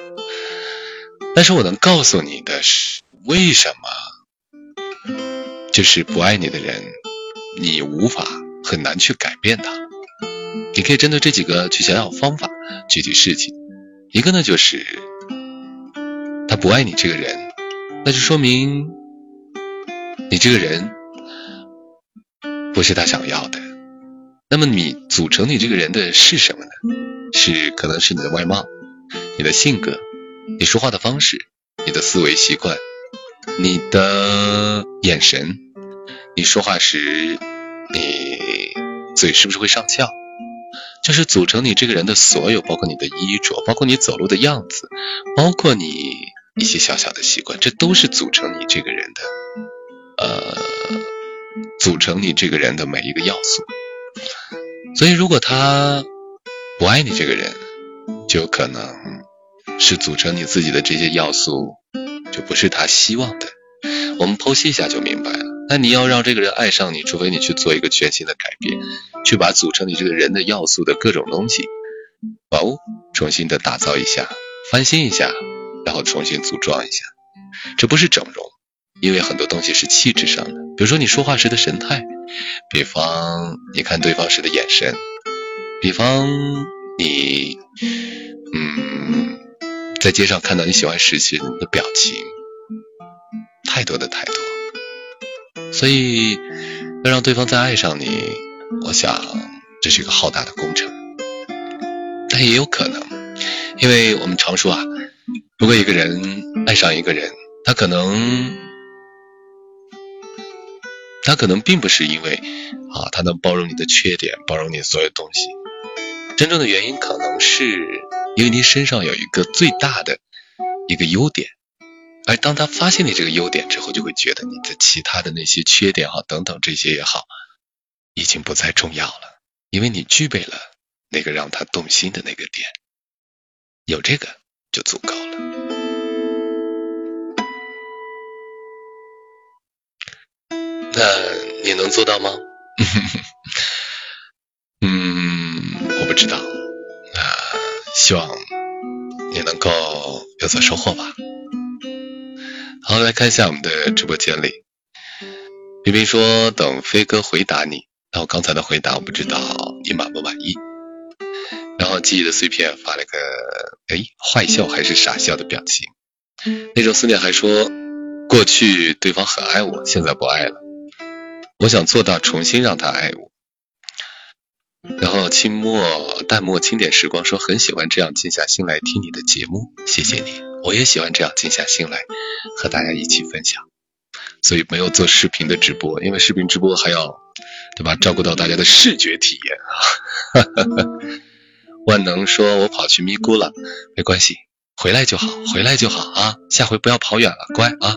但是我能告诉你的是，为什么？就是不爱你的人，你无法很难去改变他。你可以针对这几个去想想方法，具体事情。一个呢就是。他不爱你这个人，那就说明你这个人不是他想要的。那么你组成你这个人的是什么呢？是可能是你的外貌、你的性格、你说话的方式、你的思维习惯、你的眼神、你说话时你嘴是不是会上翘？就是组成你这个人的所有，包括你的衣着，包括你走路的样子，包括你。一些小小的习惯，这都是组成你这个人的，呃，组成你这个人的每一个要素。所以，如果他不爱你这个人，就可能是组成你自己的这些要素，就不是他希望的。我们剖析一下就明白了。那你要让这个人爱上你，除非你去做一个全新的改变，去把组成你这个人的要素的各种东西，哦，重新的打造一下，翻新一下，然后重新组装一下。这不是整容，因为很多东西是气质上的，比如说你说话时的神态，比方你看对方时的眼神，比方你，嗯，在街上看到你喜欢时时的表情，太多的太多。所以，要让对方再爱上你，我想这是一个浩大的工程。但也有可能，因为我们常说啊，如果一个人爱上一个人，他可能，他可能并不是因为啊，他能包容你的缺点，包容你所有东西。真正的原因可能是因为你身上有一个最大的一个优点。而当他发现你这个优点之后，就会觉得你的其他的那些缺点哈等等这些也好，已经不再重要了，因为你具备了那个让他动心的那个点，有这个就足够了。那你能做到吗？嗯，我不知道。啊，希望你能够有所收获吧。好，来看一下我们的直播间里，冰冰说等飞哥回答你。那我刚才的回答我不知道你满不满意。然后记忆的碎片发了个哎坏笑还是傻笑的表情。那种思念还说过去对方很爱我，现在不爱了。我想做到重新让他爱我。然后清墨淡漠清点时光说很喜欢这样静下心来听你的节目，谢谢你。我也喜欢这样静下心来和大家一起分享，所以没有做视频的直播，因为视频直播还要对吧，照顾到大家的视觉体验啊。万能说：“我跑去咪咕了，没关系，回来就好，回来就好啊，下回不要跑远了，乖啊。”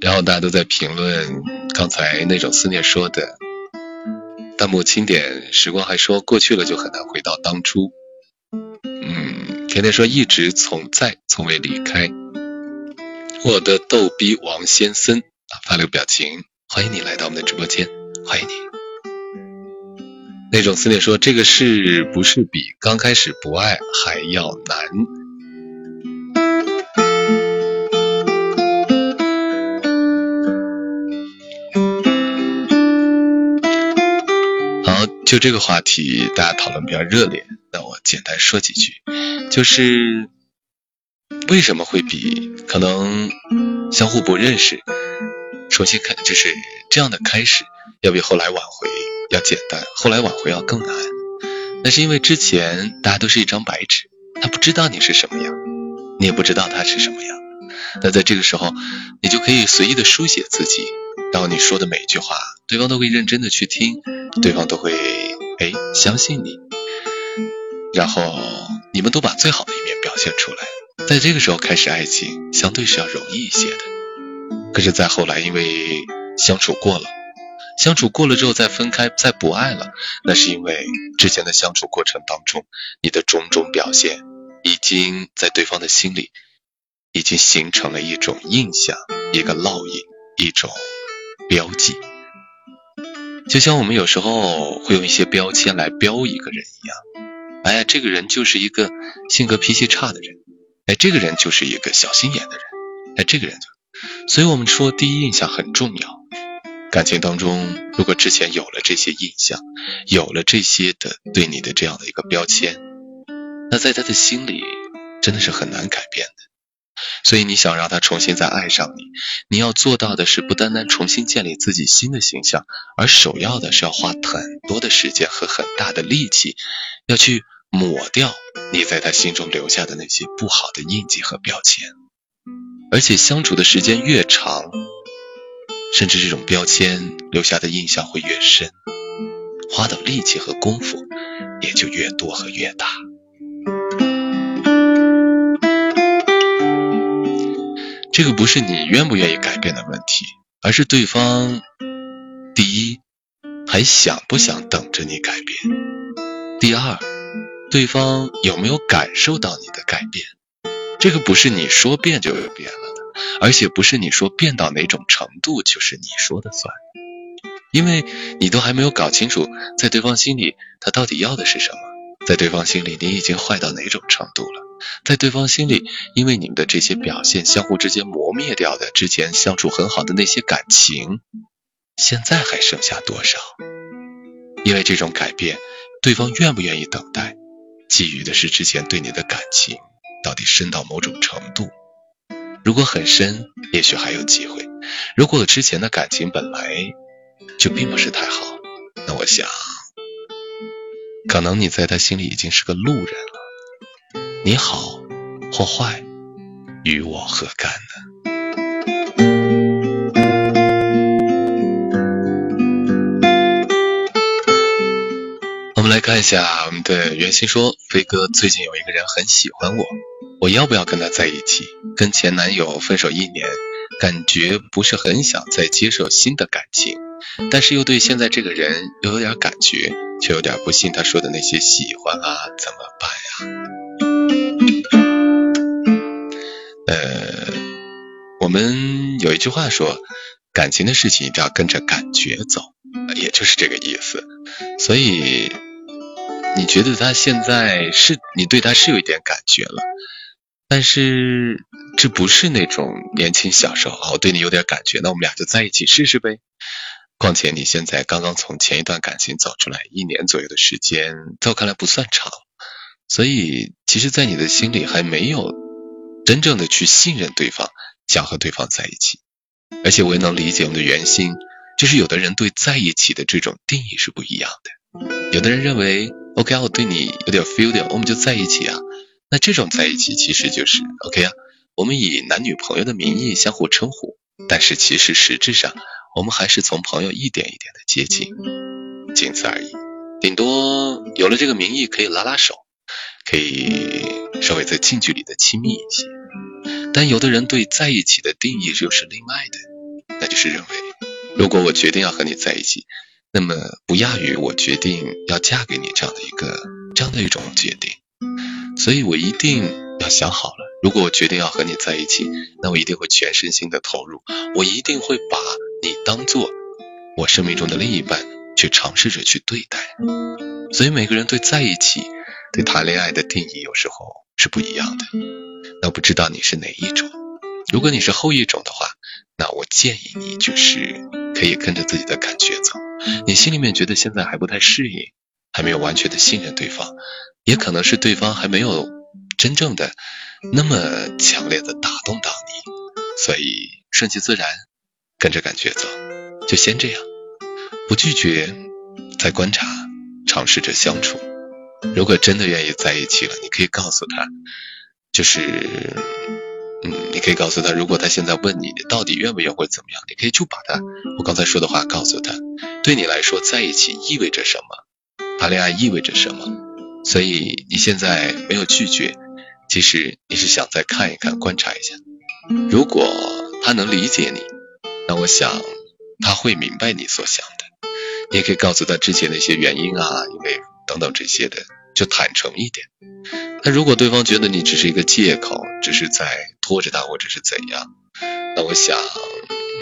然后大家都在评论刚才那种思念说的，弹幕清点时光还说过去了就很难回到当初。嗯甜甜说一直从在，从未离开。我的逗逼王先森啊，发了个表情，欢迎你来到我们的直播间，欢迎你。那种思念说这个是不是比刚开始不爱还要难？好，就这个话题，大家讨论比较热烈，那我简单说几句。就是为什么会比可能相互不认识，重新开就是这样的开始，要比后来挽回要简单，后来挽回要更难。那是因为之前大家都是一张白纸，他不知道你是什么样，你也不知道他是什么样。那在这个时候，你就可以随意的书写自己，然后你说的每一句话，对方都会认真的去听，对方都会哎相信你，然后。你们都把最好的一面表现出来，在这个时候开始爱情，相对是要容易一些的。可是再后来，因为相处过了，相处过了之后再分开，再不爱了，那是因为之前的相处过程当中，你的种种表现已经在对方的心里已经形成了一种印象，一个烙印，一种标记。就像我们有时候会用一些标签来标一个人一样。哎呀，这个人就是一个性格脾气差的人，哎，这个人就是一个小心眼的人，哎，这个人就，所以我们说第一印象很重要。感情当中，如果之前有了这些印象，有了这些的对你的这样的一个标签，那在他的心里真的是很难改变的。所以你想让他重新再爱上你，你要做到的是不单单重新建立自己新的形象，而首要的是要花很多的时间和很大的力气，要去。抹掉你在他心中留下的那些不好的印记和标签，而且相处的时间越长，甚至这种标签留下的印象会越深，花的力气和功夫也就越多和越大。这个不是你愿不愿意改变的问题，而是对方第一还想不想等着你改变，第二对方有没有感受到你的改变。这个不是你说变就有变了，而且不是你说变到哪种程度就是你说的算，因为你都还没有搞清楚，在对方心里他到底要的是什么，在对方心里你已经坏到哪种程度了。在对方心里，因为你们的这些表现，相互之间磨灭掉的之前相处很好的那些感情，现在还剩下多少？因为这种改变，对方愿不愿意等待，基于的是之前对你的感情到底深到某种程度。如果很深，也许还有机会；如果之前的感情本来就并不是太好，那我想，可能你在他心里已经是个路人了。你好或坏，与我何干呢？我们来看一下我们的袁心说，飞哥最近有一个人很喜欢我，我要不要跟他在一起？跟前男友分手一年，感觉不是很想再接受新的感情，但是又对现在这个人又有点感觉，却有点不信他说的那些喜欢啊，怎么办呀？呃我们有一句话说，感情的事情一定要跟着感觉走，也就是这个意思。所以你觉得他现在是你对他是有一点感觉了，但是这不是那种年轻小时候，我对你有点感觉，那我们俩就在一起试试呗。况且你现在刚刚从前一段感情走出来，一年左右的时间，在我看来不算长，所以其实，在你的心里还没有真正的去信任对方。想和对方在一起，而且我也能理解我们的原心，就是有的人对在一起的这种定义是不一样的。有的人认为，OK 啊，我对你有点 feel 掉，我们就在一起啊。那这种在一起其实就是 OK 啊，我们以男女朋友的名义相互称呼，但是其实实质上我们还是从朋友一点一点的接近，仅此而已。顶多有了这个名义可以拉拉手，可以稍微再近距离的亲密一些。但有的人对在一起的定义又是另外的，那就是认为，如果我决定要和你在一起，那么不亚于我决定要嫁给你这样的一个这样的一种决定。所以我一定要想好了，如果我决定要和你在一起，那我一定会全身心的投入，我一定会把你当做我生命中的另一半去尝试着去对待。所以每个人对在一起、对谈恋爱的定义有时候是不一样的。那不知道你是哪一种？如果你是后一种的话，那我建议你就是可以跟着自己的感觉走。你心里面觉得现在还不太适应，还没有完全的信任对方，也可能是对方还没有真正的那么强烈的打动到你，所以顺其自然，跟着感觉走，就先这样，不拒绝，再观察，尝试着相处。如果真的愿意在一起了，你可以告诉他。就是，你可以告诉他，如果他现在问你到底愿不愿意或怎么样，你可以就把他我刚才说的话告诉他。对你来说，在一起意味着什么？谈恋爱意味着什么？所以你现在没有拒绝，其实你是想再看一看、观察一下。如果他能理解你，那我想他会明白你所想的。你也可以告诉他之前的一些原因啊，因为等等这些的，就坦诚一点。那如果对方觉得你只是一个借口，只是在拖着他，或者是怎样，那我想，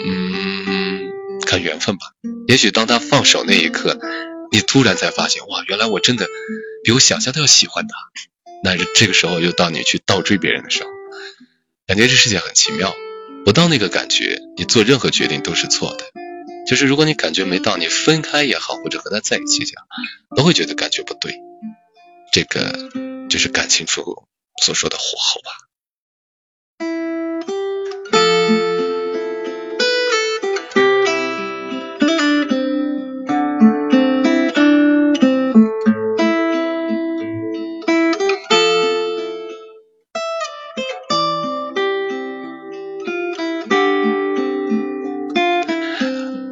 嗯，看缘分吧。也许当他放手那一刻，你突然才发现，哇，原来我真的比我想象的要喜欢他。那这个时候又到你去倒追别人的时候，感觉这世界很奇妙。不到那个感觉，你做任何决定都是错的。就是如果你感觉没到，你分开也好，或者和他在一起也好，都会觉得感觉不对。这个。就是感情处所说的火候吧。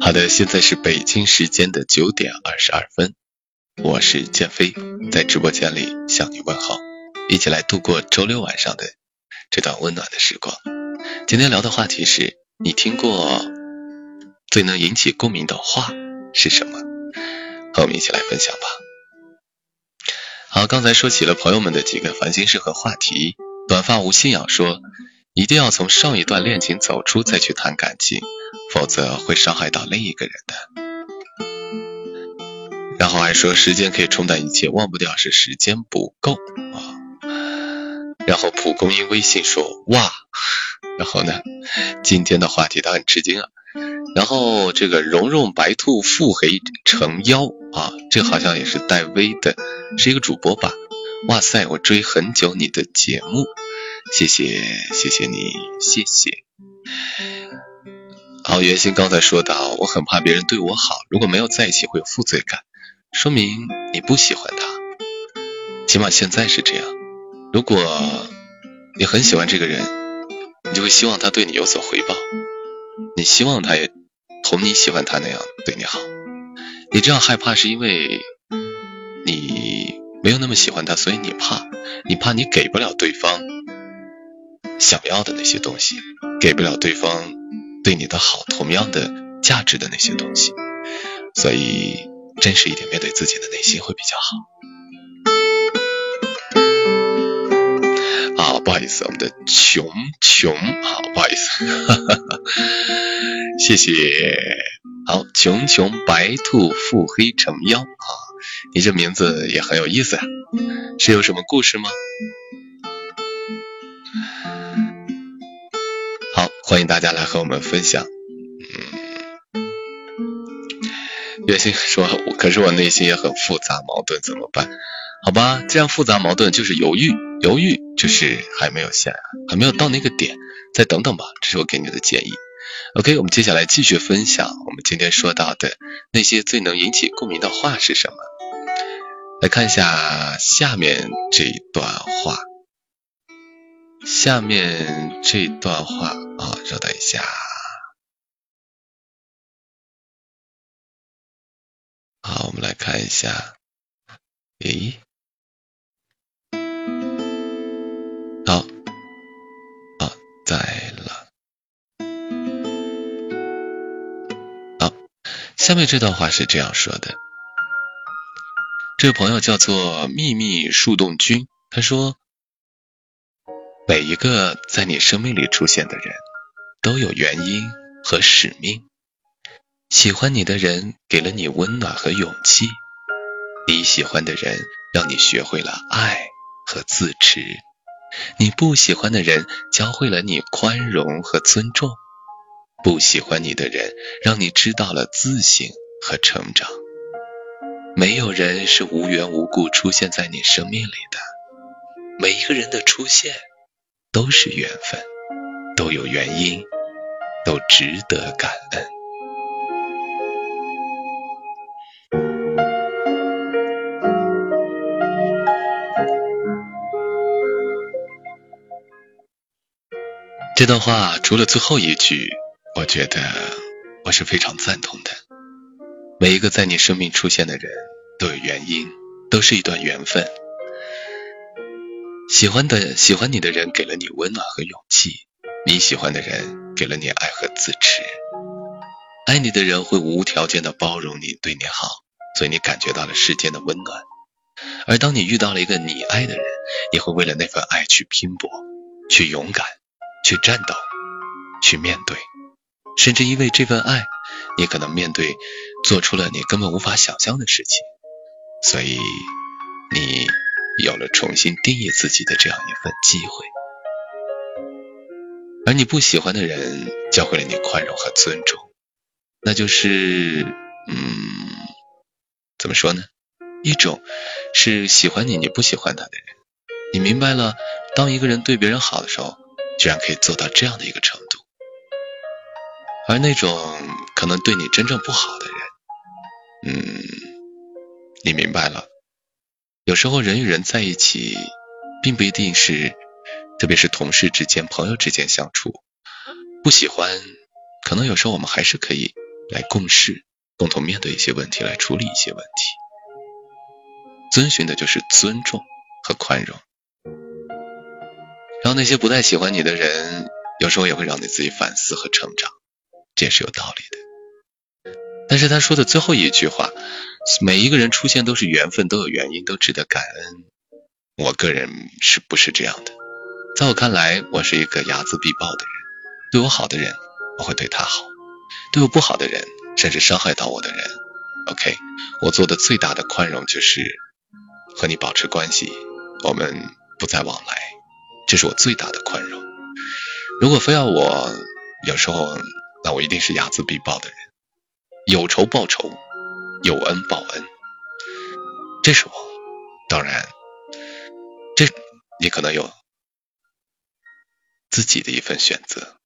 好的，现在是北京时间的九点二十二分。我是建飞，在直播间里向你问好，一起来度过周六晚上的这段温暖的时光。今天聊的话题是你听过最能引起共鸣的话是什么？和我们一起来分享吧。好，刚才说起了朋友们的几个烦心事和话题。短发无信仰说，一定要从上一段恋情走出再去谈感情，否则会伤害到另一个人的。然后还说时间可以冲淡一切，忘不掉是时间不够啊。然后蒲公英微信说哇，然后呢，今天的话题他很吃惊啊。然后这个蓉蓉白兔腹黑成妖啊，这好像也是带 V 的，是一个主播吧？哇塞，我追很久你的节目，谢谢谢谢你谢谢。好，袁鑫刚才说到，我很怕别人对我好，如果没有在一起会有负罪感。说明你不喜欢他，起码现在是这样。如果你很喜欢这个人，你就会希望他对你有所回报，你希望他也同你喜欢他那样对你好。你这样害怕是因为你没有那么喜欢他，所以你怕，你怕你给不了对方想要的那些东西，给不了对方对你的好同样的价值的那些东西，所以。真实一点，面对自己的内心会比较好。啊，不好意思，我们的穷穷，好，不好意思，谢谢。好，穷穷白兔腹黑成妖啊，你这名字也很有意思啊，是有什么故事吗？好，欢迎大家来和我们分享。月心说：“可是我内心也很复杂矛盾，怎么办？好吧，这样复杂矛盾就是犹豫，犹豫就是还没有下，还没有到那个点，再等等吧。这是我给你的建议。OK，我们接下来继续分享我们今天说到的那些最能引起共鸣的话是什么？来看一下下面这一段话，下面这段话啊，稍等一下。”好，我们来看一下。诶，好，啊，在了。好，下面这段话是这样说的。这位朋友叫做秘密树洞君，他说：“每一个在你生命里出现的人，都有原因和使命。”喜欢你的人给了你温暖和勇气，你喜欢的人让你学会了爱和自持，你不喜欢的人教会了你宽容和尊重，不喜欢你的人让你知道了自省和成长。没有人是无缘无故出现在你生命里的，每一个人的出现都是缘分，都有原因，都值得感恩。这段话除了最后一句，我觉得我是非常赞同的。每一个在你生命出现的人都有原因，都是一段缘分。喜欢的喜欢你的人给了你温暖和勇气，你喜欢的人给了你爱和自持。爱你的人会无条件的包容你，对你好，所以你感觉到了世间的温暖。而当你遇到了一个你爱的人，也会为了那份爱去拼搏，去勇敢。去战斗，去面对，甚至因为这份爱，你可能面对做出了你根本无法想象的事情，所以你有了重新定义自己的这样一份机会。而你不喜欢的人教会了你宽容和尊重，那就是，嗯，怎么说呢？一种是喜欢你，你不喜欢他的人，你明白了，当一个人对别人好的时候。居然可以做到这样的一个程度，而那种可能对你真正不好的人，嗯，你明白了，有时候人与人在一起，并不一定是，特别是同事之间、朋友之间相处，不喜欢，可能有时候我们还是可以来共事，共同面对一些问题，来处理一些问题，遵循的就是尊重和宽容。然后那些不太喜欢你的人，有时候也会让你自己反思和成长，这也是有道理的。但是他说的最后一句话，每一个人出现都是缘分，都有原因，都值得感恩。我个人是不是这样的？在我看来，我是一个睚眦必报的人。对我好的人，我会对他好；对我不好的人，甚至伤害到我的人，OK，我做的最大的宽容就是和你保持关系，我们不再往来，这是我最大的宽容。如果非要我，有时候，那我一定是睚眦必报的人，有仇报仇，有恩报恩，这是我。当然，这你可能有自己的一份选择。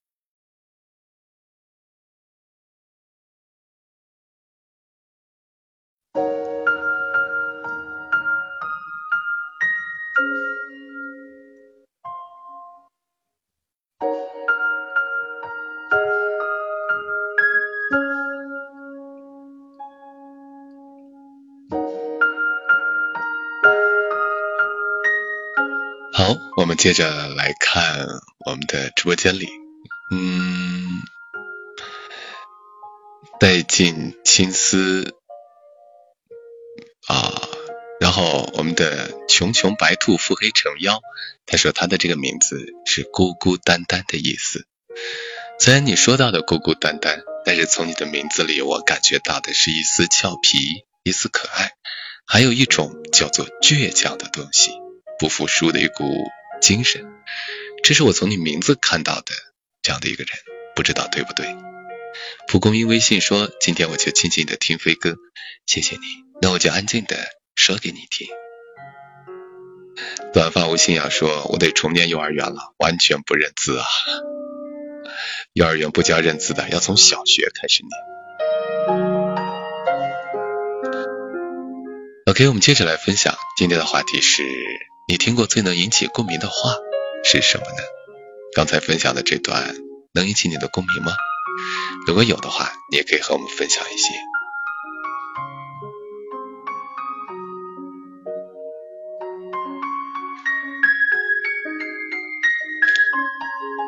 我们接着来看我们的直播间里，嗯，带尽青丝啊，然后我们的穷穷白兔腹黑成妖，他说他的这个名字是孤孤单单的意思。虽然你说到的孤孤单单，但是从你的名字里，我感觉到的是一丝俏皮，一丝可爱，还有一种叫做倔强的东西，不服输的一股。精神，这是我从你名字看到的这样的一个人，不知道对不对？蒲公英微信说：“今天我就静静的听飞歌，谢谢你，那我就安静的说给你听。”短发无信仰说：“我得重念幼儿园了，完全不认字啊！幼儿园不教认字的，要从小学开始念。” OK，我们接着来分享今天的话题是。你听过最能引起共鸣的话是什么呢？刚才分享的这段能引起你的共鸣吗？如果有的话，你也可以和我们分享一些。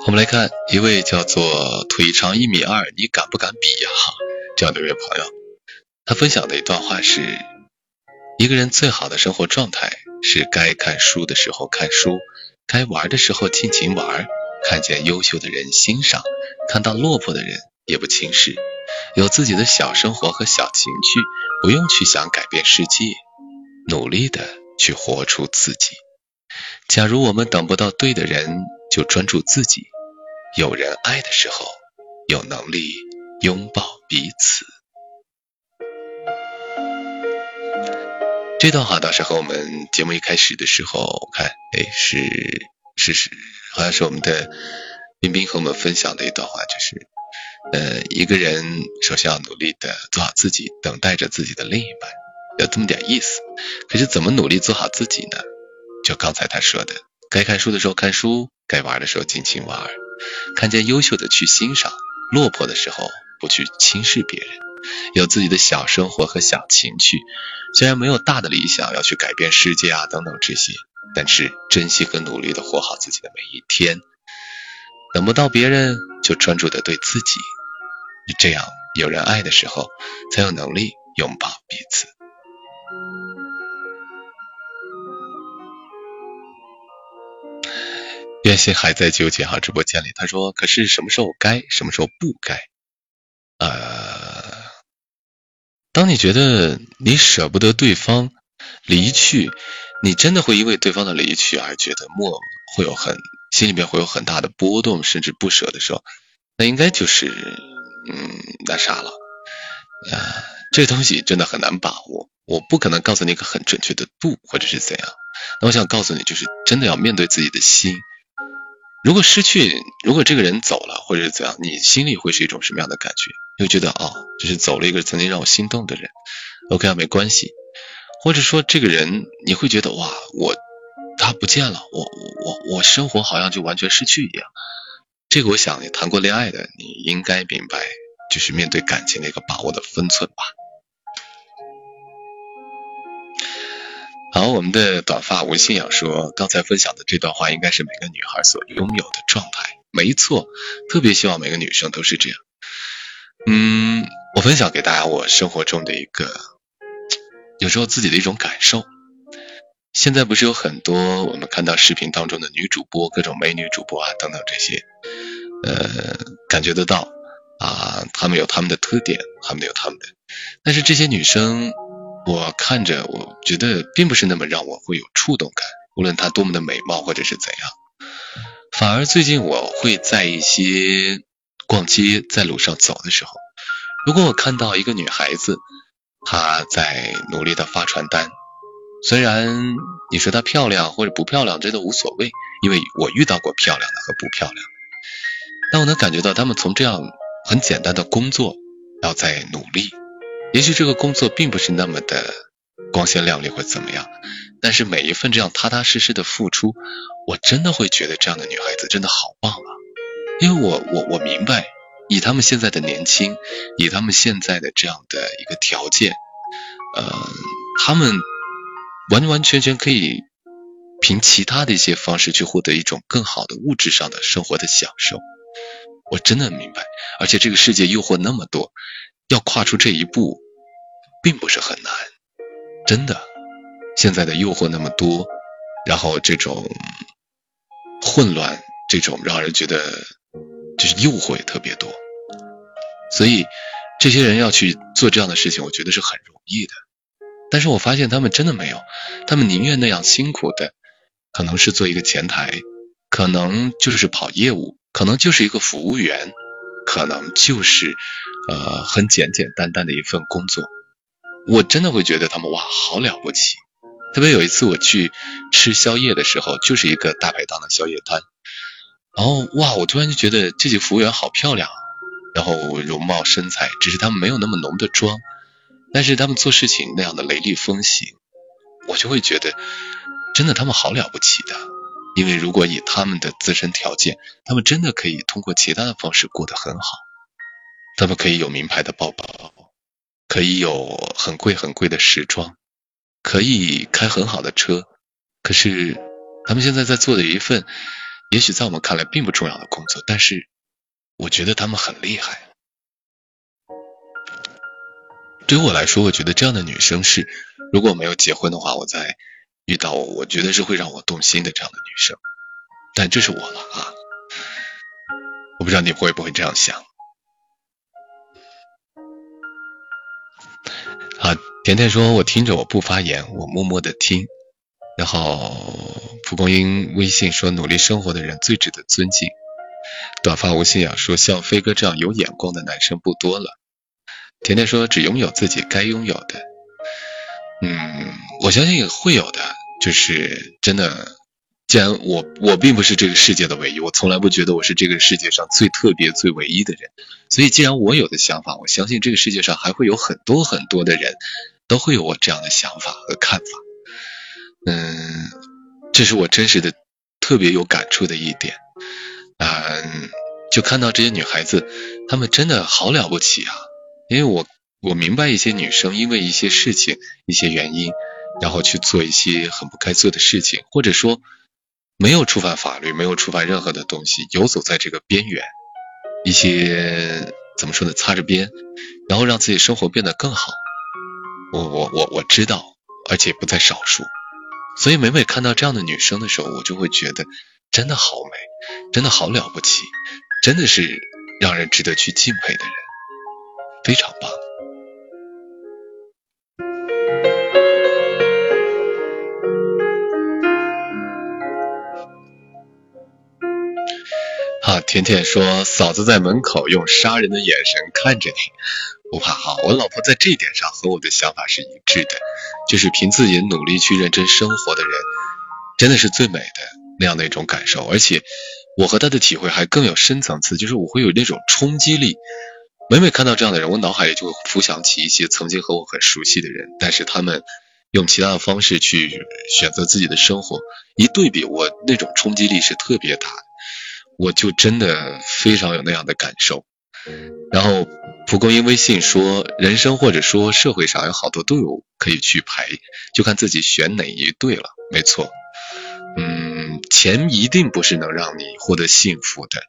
我们来看一位叫做腿长一米二，你敢不敢比呀？这样的一位朋友，他分享的一段话是：一个人最好的生活状态。是该看书的时候看书，该玩的时候尽情玩，看见优秀的人欣赏，看到落魄的人也不轻视，有自己的小生活和小情趣，不用去想改变世界，努力的去活出自己。假如我们等不到对的人，就专注自己，有人爱的时候，有能力拥抱彼此。这段话倒是和我们节目一开始的时候，我看，哎，是是是，好像是我们的冰冰和我们分享的一段话，就是，呃，一个人首先要努力的做好自己，等待着自己的另一半，有这么点意思。可是怎么努力做好自己呢？就刚才他说的，该看书的时候看书，该玩的时候尽情玩，看见优秀的去欣赏，落魄的时候不去轻视别人。有自己的小生活和小情趣，虽然没有大的理想要去改变世界啊等等这些，但是珍惜和努力的活好自己的每一天。等不到别人，就专注的对自己，这样有人爱的时候，才有能力拥抱彼此。愿心还在纠结哈，直播间里他说，可是什么时候该，什么时候不该？呃。当你觉得你舍不得对方离去，你真的会因为对方的离去而觉得莫会有很心里面会有很大的波动，甚至不舍的时候，那应该就是嗯那啥了啊，这东西真的很难把握，我不可能告诉你一个很准确的度或者是怎样。那我想告诉你，就是真的要面对自己的心。如果失去，如果这个人走了，或者是怎样，你心里会是一种什么样的感觉？又觉得啊，就是走了一个曾经让我心动的人，OK 啊，没关系。或者说这个人，你会觉得哇，我他不见了，我我我生活好像就完全失去一样。这个我想你谈过恋爱的，你应该明白，就是面对感情的一个把握的分寸吧。好，我们的短发无信仰说，刚才分享的这段话应该是每个女孩所拥有的状态。没错，特别希望每个女生都是这样。嗯，我分享给大家我生活中的一个，有时候自己的一种感受。现在不是有很多我们看到视频当中的女主播，各种美女主播啊等等这些，呃，感觉得到啊，她们有她们的特点，她们有她们的，但是这些女生，我看着我觉得并不是那么让我会有触动感，无论她多么的美貌或者是怎样，反而最近我会在一些逛街在路上走的时候，如果我看到一个女孩子，她在努力的发传单。虽然你说她漂亮或者不漂亮，这都无所谓，因为我遇到过漂亮的和不漂亮。但我能感觉到他们从这样很简单的工作，要在努力。也许这个工作并不是那么的光鲜亮丽或怎么样，但是每一份这样踏踏实实的付出，我真的会觉得这样的女孩子真的好棒啊！因为我我我明白，以他们现在的年轻，以他们现在的这样的一个条件，呃，他们。完完全全可以凭其他的一些方式去获得一种更好的物质上的生活的享受，我真的明白。而且这个世界诱惑那么多，要跨出这一步并不是很难，真的。现在的诱惑那么多，然后这种混乱，这种让人觉得就是诱惑也特别多，所以这些人要去做这样的事情，我觉得是很容易的。但是我发现他们真的没有，他们宁愿那样辛苦的，可能是做一个前台，可能就是跑业务，可能就是一个服务员，可能就是呃很简简单单的一份工作。我真的会觉得他们哇好了不起。特别有一次我去吃宵夜的时候，就是一个大排档的宵夜摊，然后哇我突然就觉得这几个服务员好漂亮，然后容貌身材，只是他们没有那么浓的妆。但是他们做事情那样的雷厉风行，我就会觉得，真的他们好了不起的。因为如果以他们的自身条件，他们真的可以通过其他的方式过得很好。他们可以有名牌的包包，可以有很贵很贵的时装，可以开很好的车。可是他们现在在做的一份，也许在我们看来并不重要的工作，但是我觉得他们很厉害。对于我来说，我觉得这样的女生是，如果没有结婚的话，我再遇到，我觉得是会让我动心的这样的女生。但这是我了啊，我不知道你会不会这样想。啊，甜甜说，我听着我不发言，我默默的听。然后蒲公英微信说，努力生活的人最值得尊敬。短发无信仰说，像飞哥这样有眼光的男生不多了。甜甜说：“只拥有自己该拥有的。”嗯，我相信会有的。就是真的，既然我我并不是这个世界的唯一，我从来不觉得我是这个世界上最特别、最唯一的人。所以，既然我有的想法，我相信这个世界上还会有很多很多的人都会有我这样的想法和看法。嗯，这是我真实的、特别有感触的一点。嗯，就看到这些女孩子，她们真的好了不起啊！因为我我明白一些女生因为一些事情一些原因，然后去做一些很不该做的事情，或者说没有触犯法律，没有触犯任何的东西，游走在这个边缘，一些怎么说呢，擦着边，然后让自己生活变得更好。我我我我知道，而且不在少数。所以每每看到这样的女生的时候，我就会觉得真的好美，真的好了不起，真的是让人值得去敬佩的人。非常棒。好，甜甜说，嫂子在门口用杀人的眼神看着你，不怕哈。我老婆在这一点上和我的想法是一致的，就是凭自己努力去认真生活的人，真的是最美的那样的一种感受。而且我和她的体会还更有深层次，就是我会有那种冲击力。每每看到这样的人，我脑海里就会浮想起一些曾经和我很熟悉的人，但是他们用其他的方式去选择自己的生活，一对比，我那种冲击力是特别大，我就真的非常有那样的感受。然后蒲公英微信说，人生或者说社会上有好多都有可以去陪，就看自己选哪一对了。没错，嗯，钱一定不是能让你获得幸福的。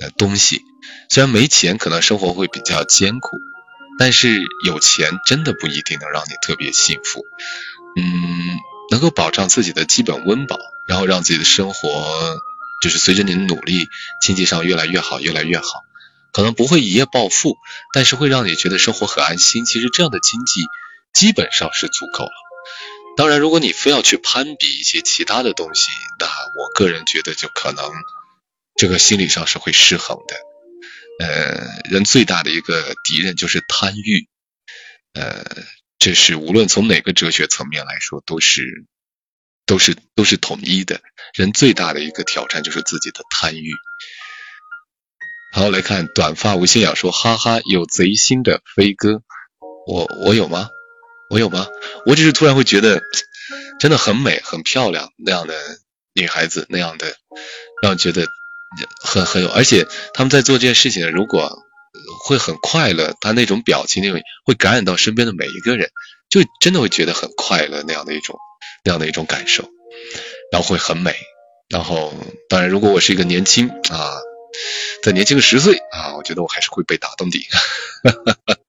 呃东西。虽然没钱，可能生活会比较艰苦，但是有钱真的不一定能让你特别幸福。嗯，能够保障自己的基本温饱，然后让自己的生活就是随着你的努力，经济上越来越好，越来越好。可能不会一夜暴富，但是会让你觉得生活很安心。其实这样的经济基本上是足够了。当然，如果你非要去攀比一些其他的东西，那我个人觉得就可能这个心理上是会失衡的。呃，人最大的一个敌人就是贪欲，呃，这是无论从哪个哲学层面来说都是都是都是统一的。人最大的一个挑战就是自己的贪欲。好，来看短发无信仰说，哈哈，有贼心的飞哥，我我有吗？我有吗？我只是突然会觉得真的很美、很漂亮那样的女孩子，那样的让我觉得。很很有，而且他们在做这件事情，如果会很快乐，他那种表情，那种会感染到身边的每一个人，就真的会觉得很快乐那样的一种那样的一种感受，然后会很美。然后当然，如果我是一个年轻啊，再年轻十岁啊，我觉得我还是会被打动的。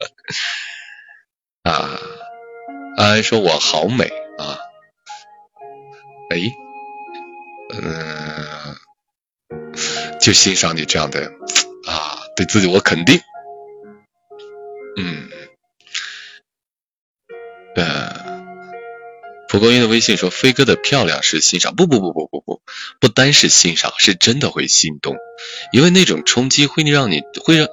啊，安安说我好美啊，哎，嗯。就欣赏你这样的啊，对自己我肯定。嗯，呃，蒲公英的微信说飞哥的漂亮是欣赏，不不不不不不，不单是欣赏，是真的会心动，因为那种冲击会让你会让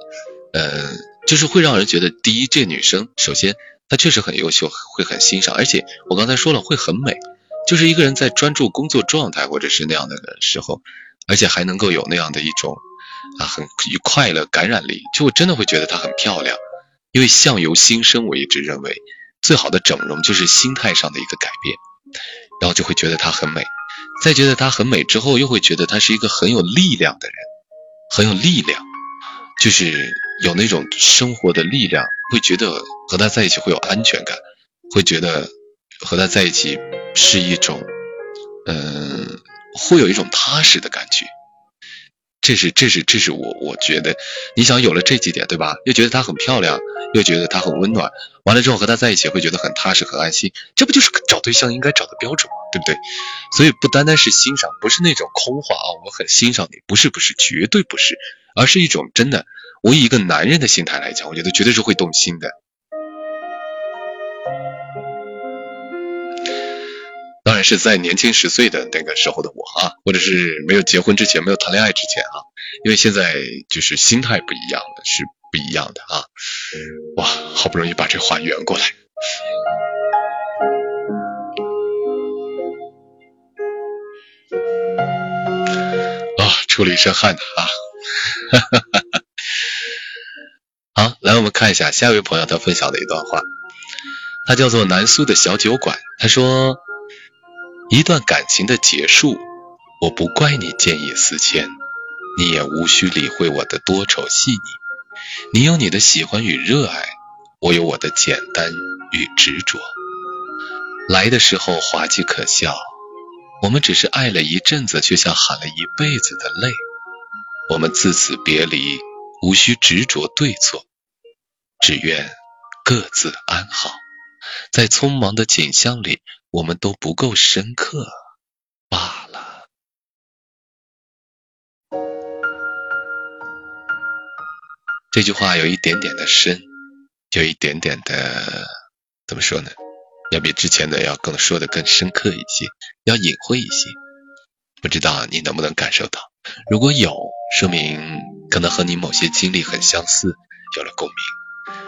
呃，就是会让人觉得，第一，这女生首先她确实很优秀，会很欣赏，而且我刚才说了会很美，就是一个人在专注工作状态或者是那样的时候。而且还能够有那样的一种啊，很愉快乐感染力，就我真的会觉得她很漂亮。因为相由心生，我一直认为。最好的整容就是心态上的一个改变，然后就会觉得她很美。再觉得她很美之后，又会觉得她是一个很有力量的人，很有力量，就是有那种生活的力量，会觉得和她在一起会有安全感，会觉得和她在一起是一种嗯。会有一种踏实的感觉，这是这是这是我我觉得，你想有了这几点对吧？又觉得她很漂亮，又觉得她很温暖，完了之后和她在一起会觉得很踏实很安心，这不就是找对象应该找的标准吗？对不对？所以不单单是欣赏，不是那种空话啊，我很欣赏你，不是不是，绝对不是，而是一种真的，我以一个男人的心态来讲，我觉得绝对是会动心的。是在年轻十岁的那个时候的我啊，或者是没有结婚之前，没有谈恋爱之前啊，因为现在就是心态不一样了，是不一样的啊。哇，好不容易把这话圆过来啊，出了一身汗的啊。好，来我们看一下下一位朋友他分享的一段话，他叫做南苏的小酒馆，他说。一段感情的结束，我不怪你见异思迁，你也无需理会我的多愁细腻。你有你的喜欢与热爱，我有我的简单与执着。来的时候滑稽可笑，我们只是爱了一阵子，却像喊了一辈子的泪。我们自此别离，无需执着对错，只愿各自安好。在匆忙的景象里。我们都不够深刻罢了。这句话有一点点的深，有一点点的怎么说呢？要比之前的要更说的更深刻一些，要隐晦一些。不知道你能不能感受到？如果有，说明可能和你某些经历很相似，有了共鸣。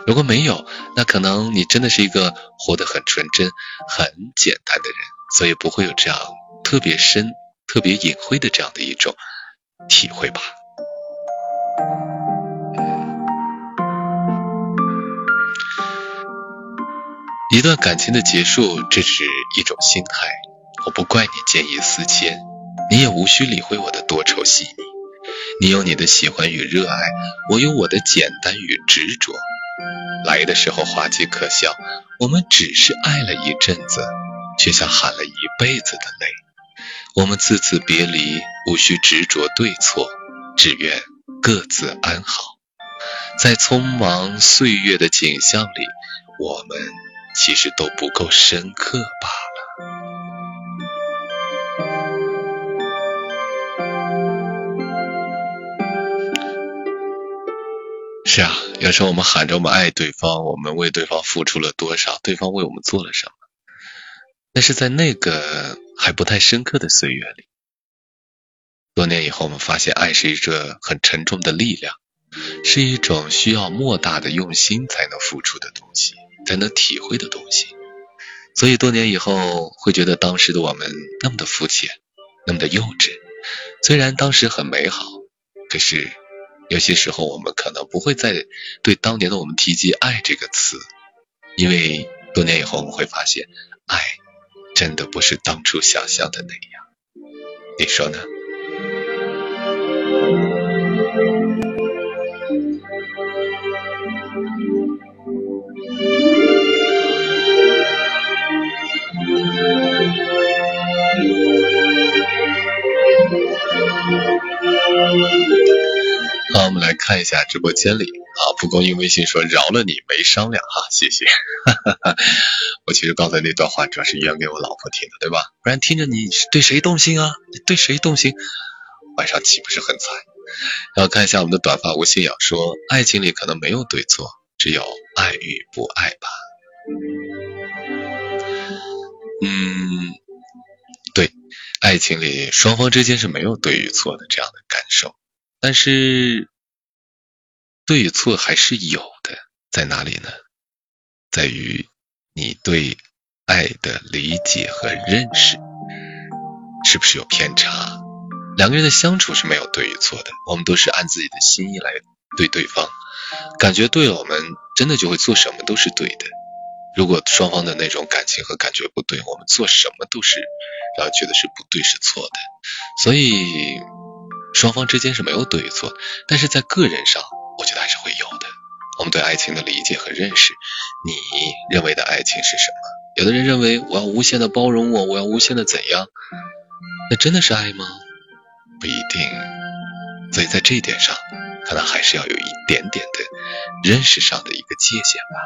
如果没有，那可能你真的是一个活得很纯真、很简单的人，所以不会有这样特别深、特别隐晦的这样的一种体会吧。一段感情的结束，这是一种心态。我不怪你见异思迁，你也无需理会我的多愁细腻。你有你的喜欢与热爱，我有我的简单与执着。来的时候滑稽可笑，我们只是爱了一阵子，却像喊了一辈子的泪。我们自此别离，无需执着对错，只愿各自安好。在匆忙岁月的景象里，我们其实都不够深刻吧是啊，有时候我们喊着我们爱对方，我们为对方付出了多少，对方为我们做了什么，那是在那个还不太深刻的岁月里。多年以后，我们发现爱是一个很沉重的力量，是一种需要莫大的用心才能付出的东西，才能体会的东西。所以多年以后，会觉得当时的我们那么的肤浅，那么的幼稚。虽然当时很美好，可是有些时候我们可能不会再对当年的我们提及“爱”这个词，因为多年以后我们会发现，爱真的不是当初想象的那样。你说呢？来看一下直播间里啊，蒲公英微信说饶了你没商量哈，谢谢。我其实刚才那段话主要是演给我老婆听的，对吧？不然听着你对谁动心啊？你对谁动心？晚上岂不是很惨？然后看一下我们的短发无信仰说，爱情里可能没有对错，只有爱与不爱吧。嗯，对，爱情里双方之间是没有对与错的这样的感受，但是对与错还是有的，在哪里呢？在于你对爱的理解和认识是不是有偏差？两个人的相处是没有对与错的，我们都是按自己的心意来对对方，感觉对了，我们真的就会做什么都是对的。如果双方的那种感情和感觉不对，我们做什么都是然后觉得是不对是错的。所以双方之间是没有对与错，但是在个人上，我觉得还是会有的。我们对爱情的理解和认识，你认为的爱情是什么？有的人认为我要无限的包容我，我要无限的怎样？那真的是爱吗？不一定，所以在这一点上，可能还是要有一点点的认识上的一个界限吧。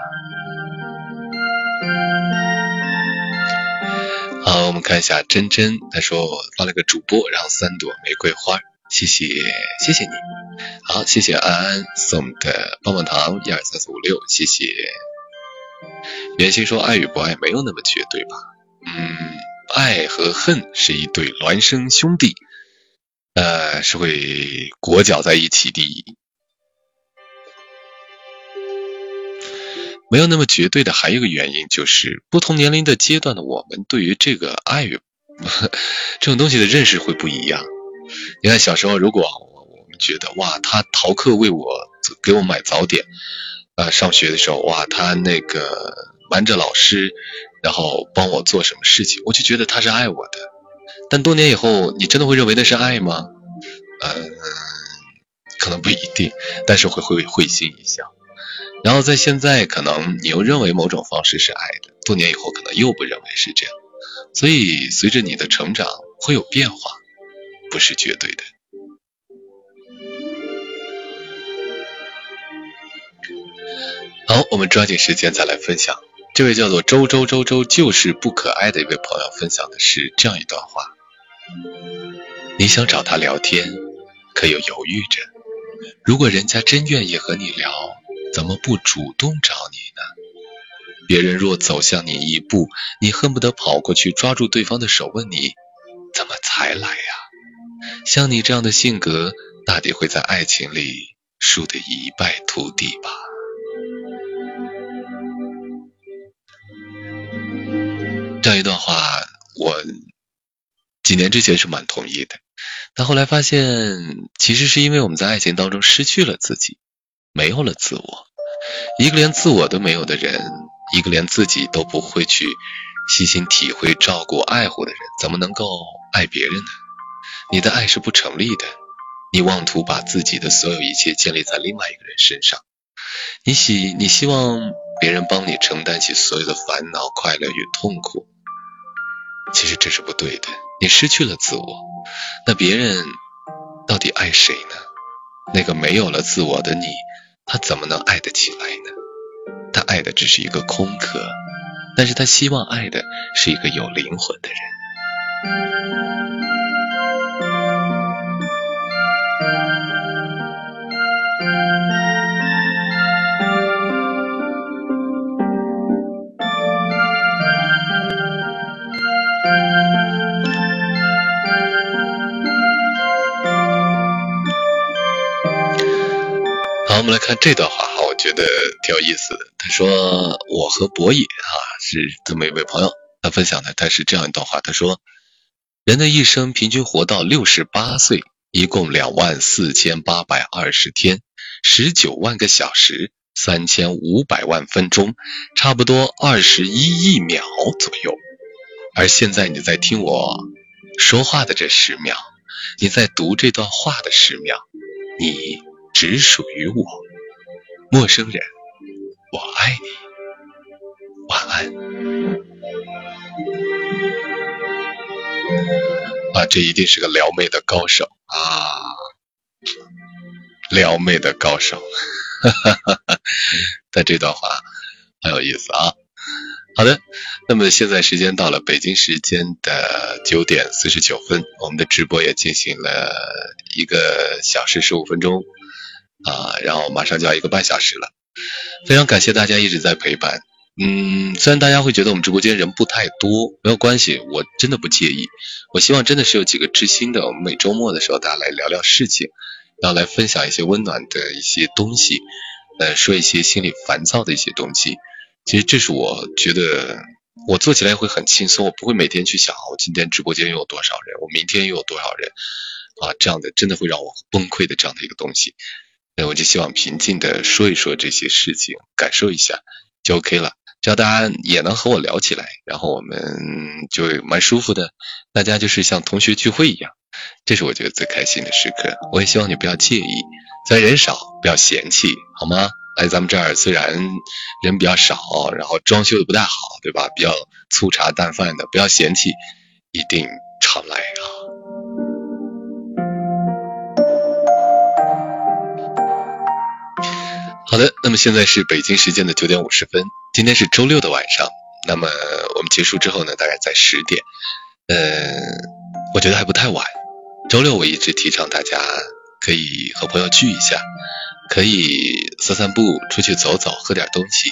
好，我们看一下真真，他说发了个主播，然后三朵玫瑰花，谢谢谢谢你。好，谢谢安安送的棒棒糖，一二三四五六，谢谢。袁心说爱与不爱没有那么绝对吧？嗯，爱和恨是一对孪生兄弟。呃，是会裹脚在一起的，没有那么绝对的。还有一个原因就是，不同年龄的阶段的我们对于这个爱与 这种东西的认识会不一样。你看，小时候如果我们觉得哇，他逃课为我给我买早点，呃，上学的时候哇，他那个瞒着老师，然后帮我做什么事情，我就觉得他是爱我的。但多年以后，你真的会认为那是爱吗？嗯，可能不一定，但是会会会心一笑。然后在现在，可能你又认为某种方式是爱的，多年以后可能又不认为是这样。所以随着你的成长会有变化，不是绝对的。好，我们抓紧时间再来分享。这位叫做周周周周就是不可爱的一位朋友分享的是这样一段话。你想找他聊天，可又犹豫着。如果人家真愿意和你聊，怎么不主动找你呢？别人若走向你一步，你恨不得跑过去抓住对方的手，问你怎么才来呀？像你这样的性格，大抵会在爱情里输得一败涂地吧。这样一段话，我。几年之前是蛮同意的，但后来发现，其实是因为我们在爱情当中失去了自己，没有了自我。一个连自我都没有的人，一个连自己都不会去细心体会、照顾、爱护的人，怎么能够爱别人呢？你的爱是不成立的。你妄图把自己的所有一切建立在另外一个人身上，你希你希望别人帮你承担起所有的烦恼、快乐与痛苦，其实这是不对的。你失去了自我，那别人到底爱谁呢？那个没有了自我的你，他怎么能爱得起来呢？他爱的只是一个空壳，但是他希望爱的是一个有灵魂的人。们来看这段话哈，我觉得挺有意思的。他说：“我和博野啊是这么一位朋友，他分享的他是这样一段话。他说，人的一生平均活到六十八岁，一共两万四千八百二十天，十九万个小时，三千五百万分钟，差不多二十一亿秒左右。而现在你在听我说话的这十秒，你在读这段话的十秒，你。”只属于我，陌生人，我爱你，晚安。啊，这一定是个撩妹的高手啊，撩妹的高手，哈哈哈哈但这段话很有意思啊。好的，那么现在时间到了北京时间的九点四十九分，我们的直播也进行了一个小时十五分钟。啊，然后马上就要一个半小时了，非常感谢大家一直在陪伴。嗯，虽然大家会觉得我们直播间人不太多，没有关系，我真的不介意。我希望真的是有几个知心的，我们每周末的时候大家来聊聊事情，然后来分享一些温暖的一些东西，呃，说一些心里烦躁的一些东西。其实这是我觉得我做起来会很轻松，我不会每天去想我今天直播间又有多少人，我明天又有多少人啊，这样的真的会让我崩溃的这样的一个东西。我就希望平静的说一说这些事情，感受一下就 OK 了。只要大家也能和我聊起来，然后我们就蛮舒服的。大家就是像同学聚会一样，这是我觉得最开心的时刻。我也希望你不要介意，虽然人少，不要嫌弃，好吗？来咱们这儿虽然人比较少，然后装修的不太好，对吧？比较粗茶淡饭的，不要嫌弃，一定常来好的，那么现在是北京时间的九点五十分，今天是周六的晚上。那么我们结束之后呢，大概在十点，嗯，我觉得还不太晚。周六我一直提倡大家可以和朋友聚一下，可以散散步，出去走走，喝点东西。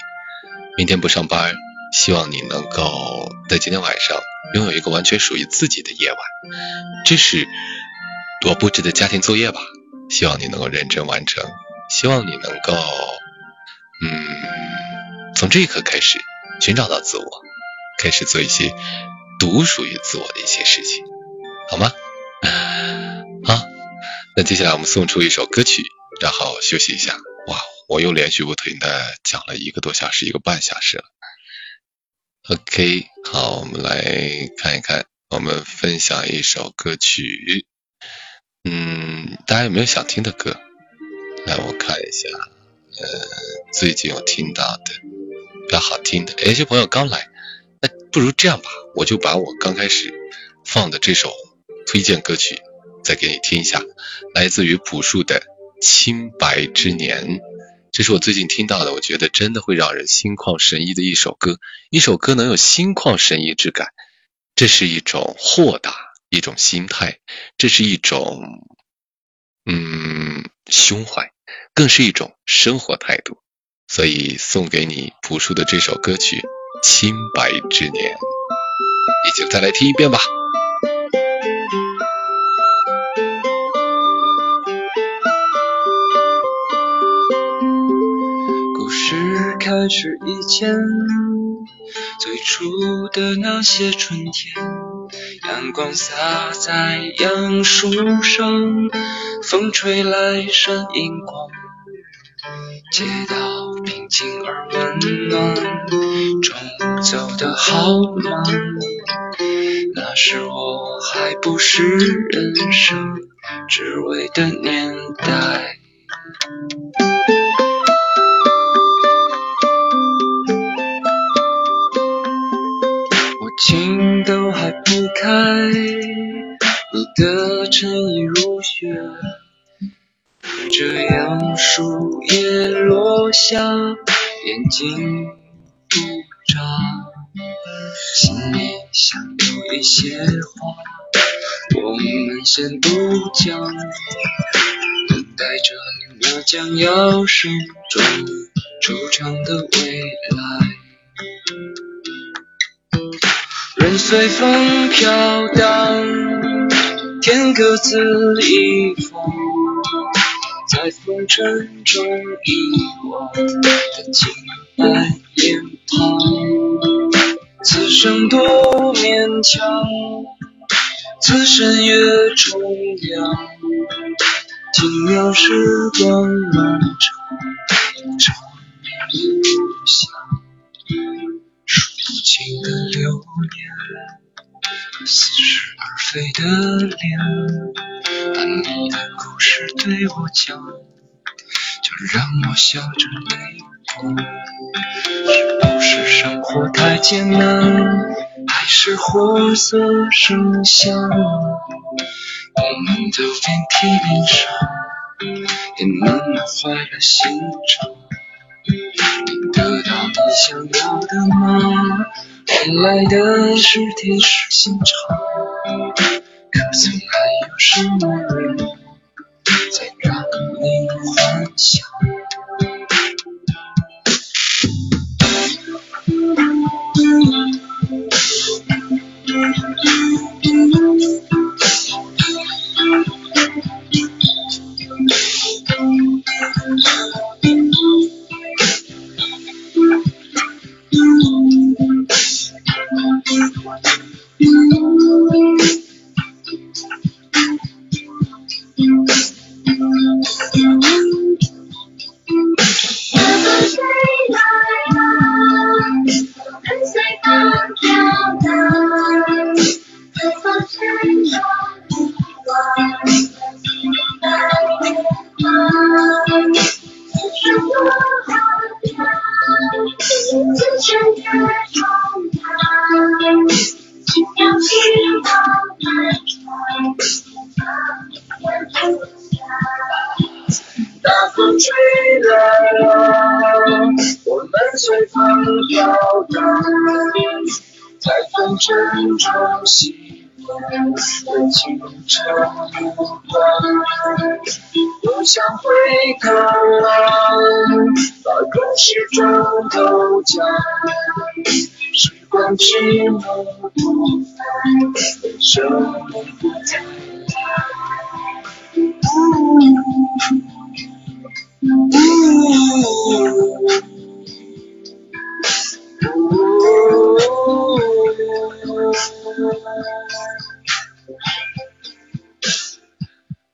明天不上班，希望你能够在今天晚上拥有一个完全属于自己的夜晚。这是我布置的家庭作业吧，希望你能够认真完成。希望你能够，嗯，从这一刻开始寻找到自我，开始做一些独属于自我的一些事情，好吗？好，那接下来我们送出一首歌曲，然后休息一下。哇，我又连续不停的讲了一个多小时，一个半小时了。OK，好，我们来看一看，我们分享一首歌曲。嗯，大家有没有想听的歌？来，我看一下，呃，最近有听到的比较好听的，有些朋友刚来，那不如这样吧，我就把我刚开始放的这首推荐歌曲再给你听一下，来自于朴树的《清白之年》，这是我最近听到的，我觉得真的会让人心旷神怡的一首歌。一首歌能有心旷神怡之感，这是一种豁达，一种心态，这是一种，嗯，胸怀。更是一种生活态度，所以送给你朴树的这首歌曲《清白之年》，一起再来听一遍吧。故事开始以前，最初的那些春天，阳光洒在杨树上，风吹来闪银光。街道平静而温暖，中午走得好慢。那时我还不是人生只为的年代。一些话，我们先不讲，等待着那将要盛装出场的未来。人随风飘荡，天各自一方，在风尘中遗忘的清白脸庞。此生多勉强，此生越重量，轻描时光漫长，长夜无香。数不清的流年，似是而非的脸，把你的故事对我讲，就让我笑着泪。是不是生活太艰难，还是活色生香？我们都遍体鳞伤，也慢慢坏了心肠。你得到你想要的吗？换来的是铁石心肠。可曾还有什么人在让你幻想？随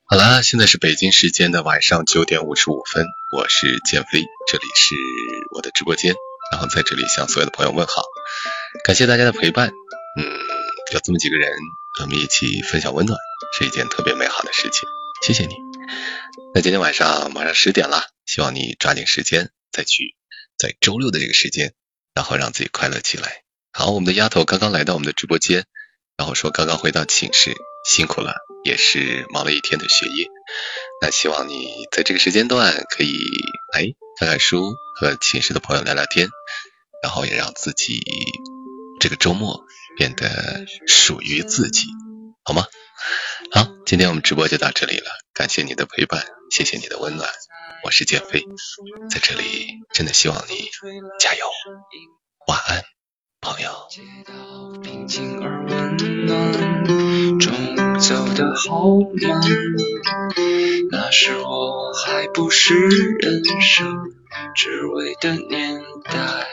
好啦，现在是北京时间的晚上九点五十五分，我是建飞，这里是我的直播间，然后在这里向所有的朋友问好，感谢大家的陪伴。嗯，有这么几个人，我们一起分享温暖，是一件特别美好的事情，谢谢你。那今天晚上马上十点了，希望你抓紧时间再去，在周六的这个时间，然后让自己快乐起来。好，我们的丫头刚刚来到我们的直播间，然后说刚刚回到寝室，辛苦了，也是忙了一天的学业。那希望你在这个时间段可以哎看看书，和寝室的朋友聊聊天，然后也让自己这个周末变得属于自己，好吗？好，今天我们直播就到这里了，感谢你的陪伴，谢谢你的温暖，我是建飞，在这里真的希望你加油，晚安，朋友。走得好慢。那时我还不是人生只为的年代。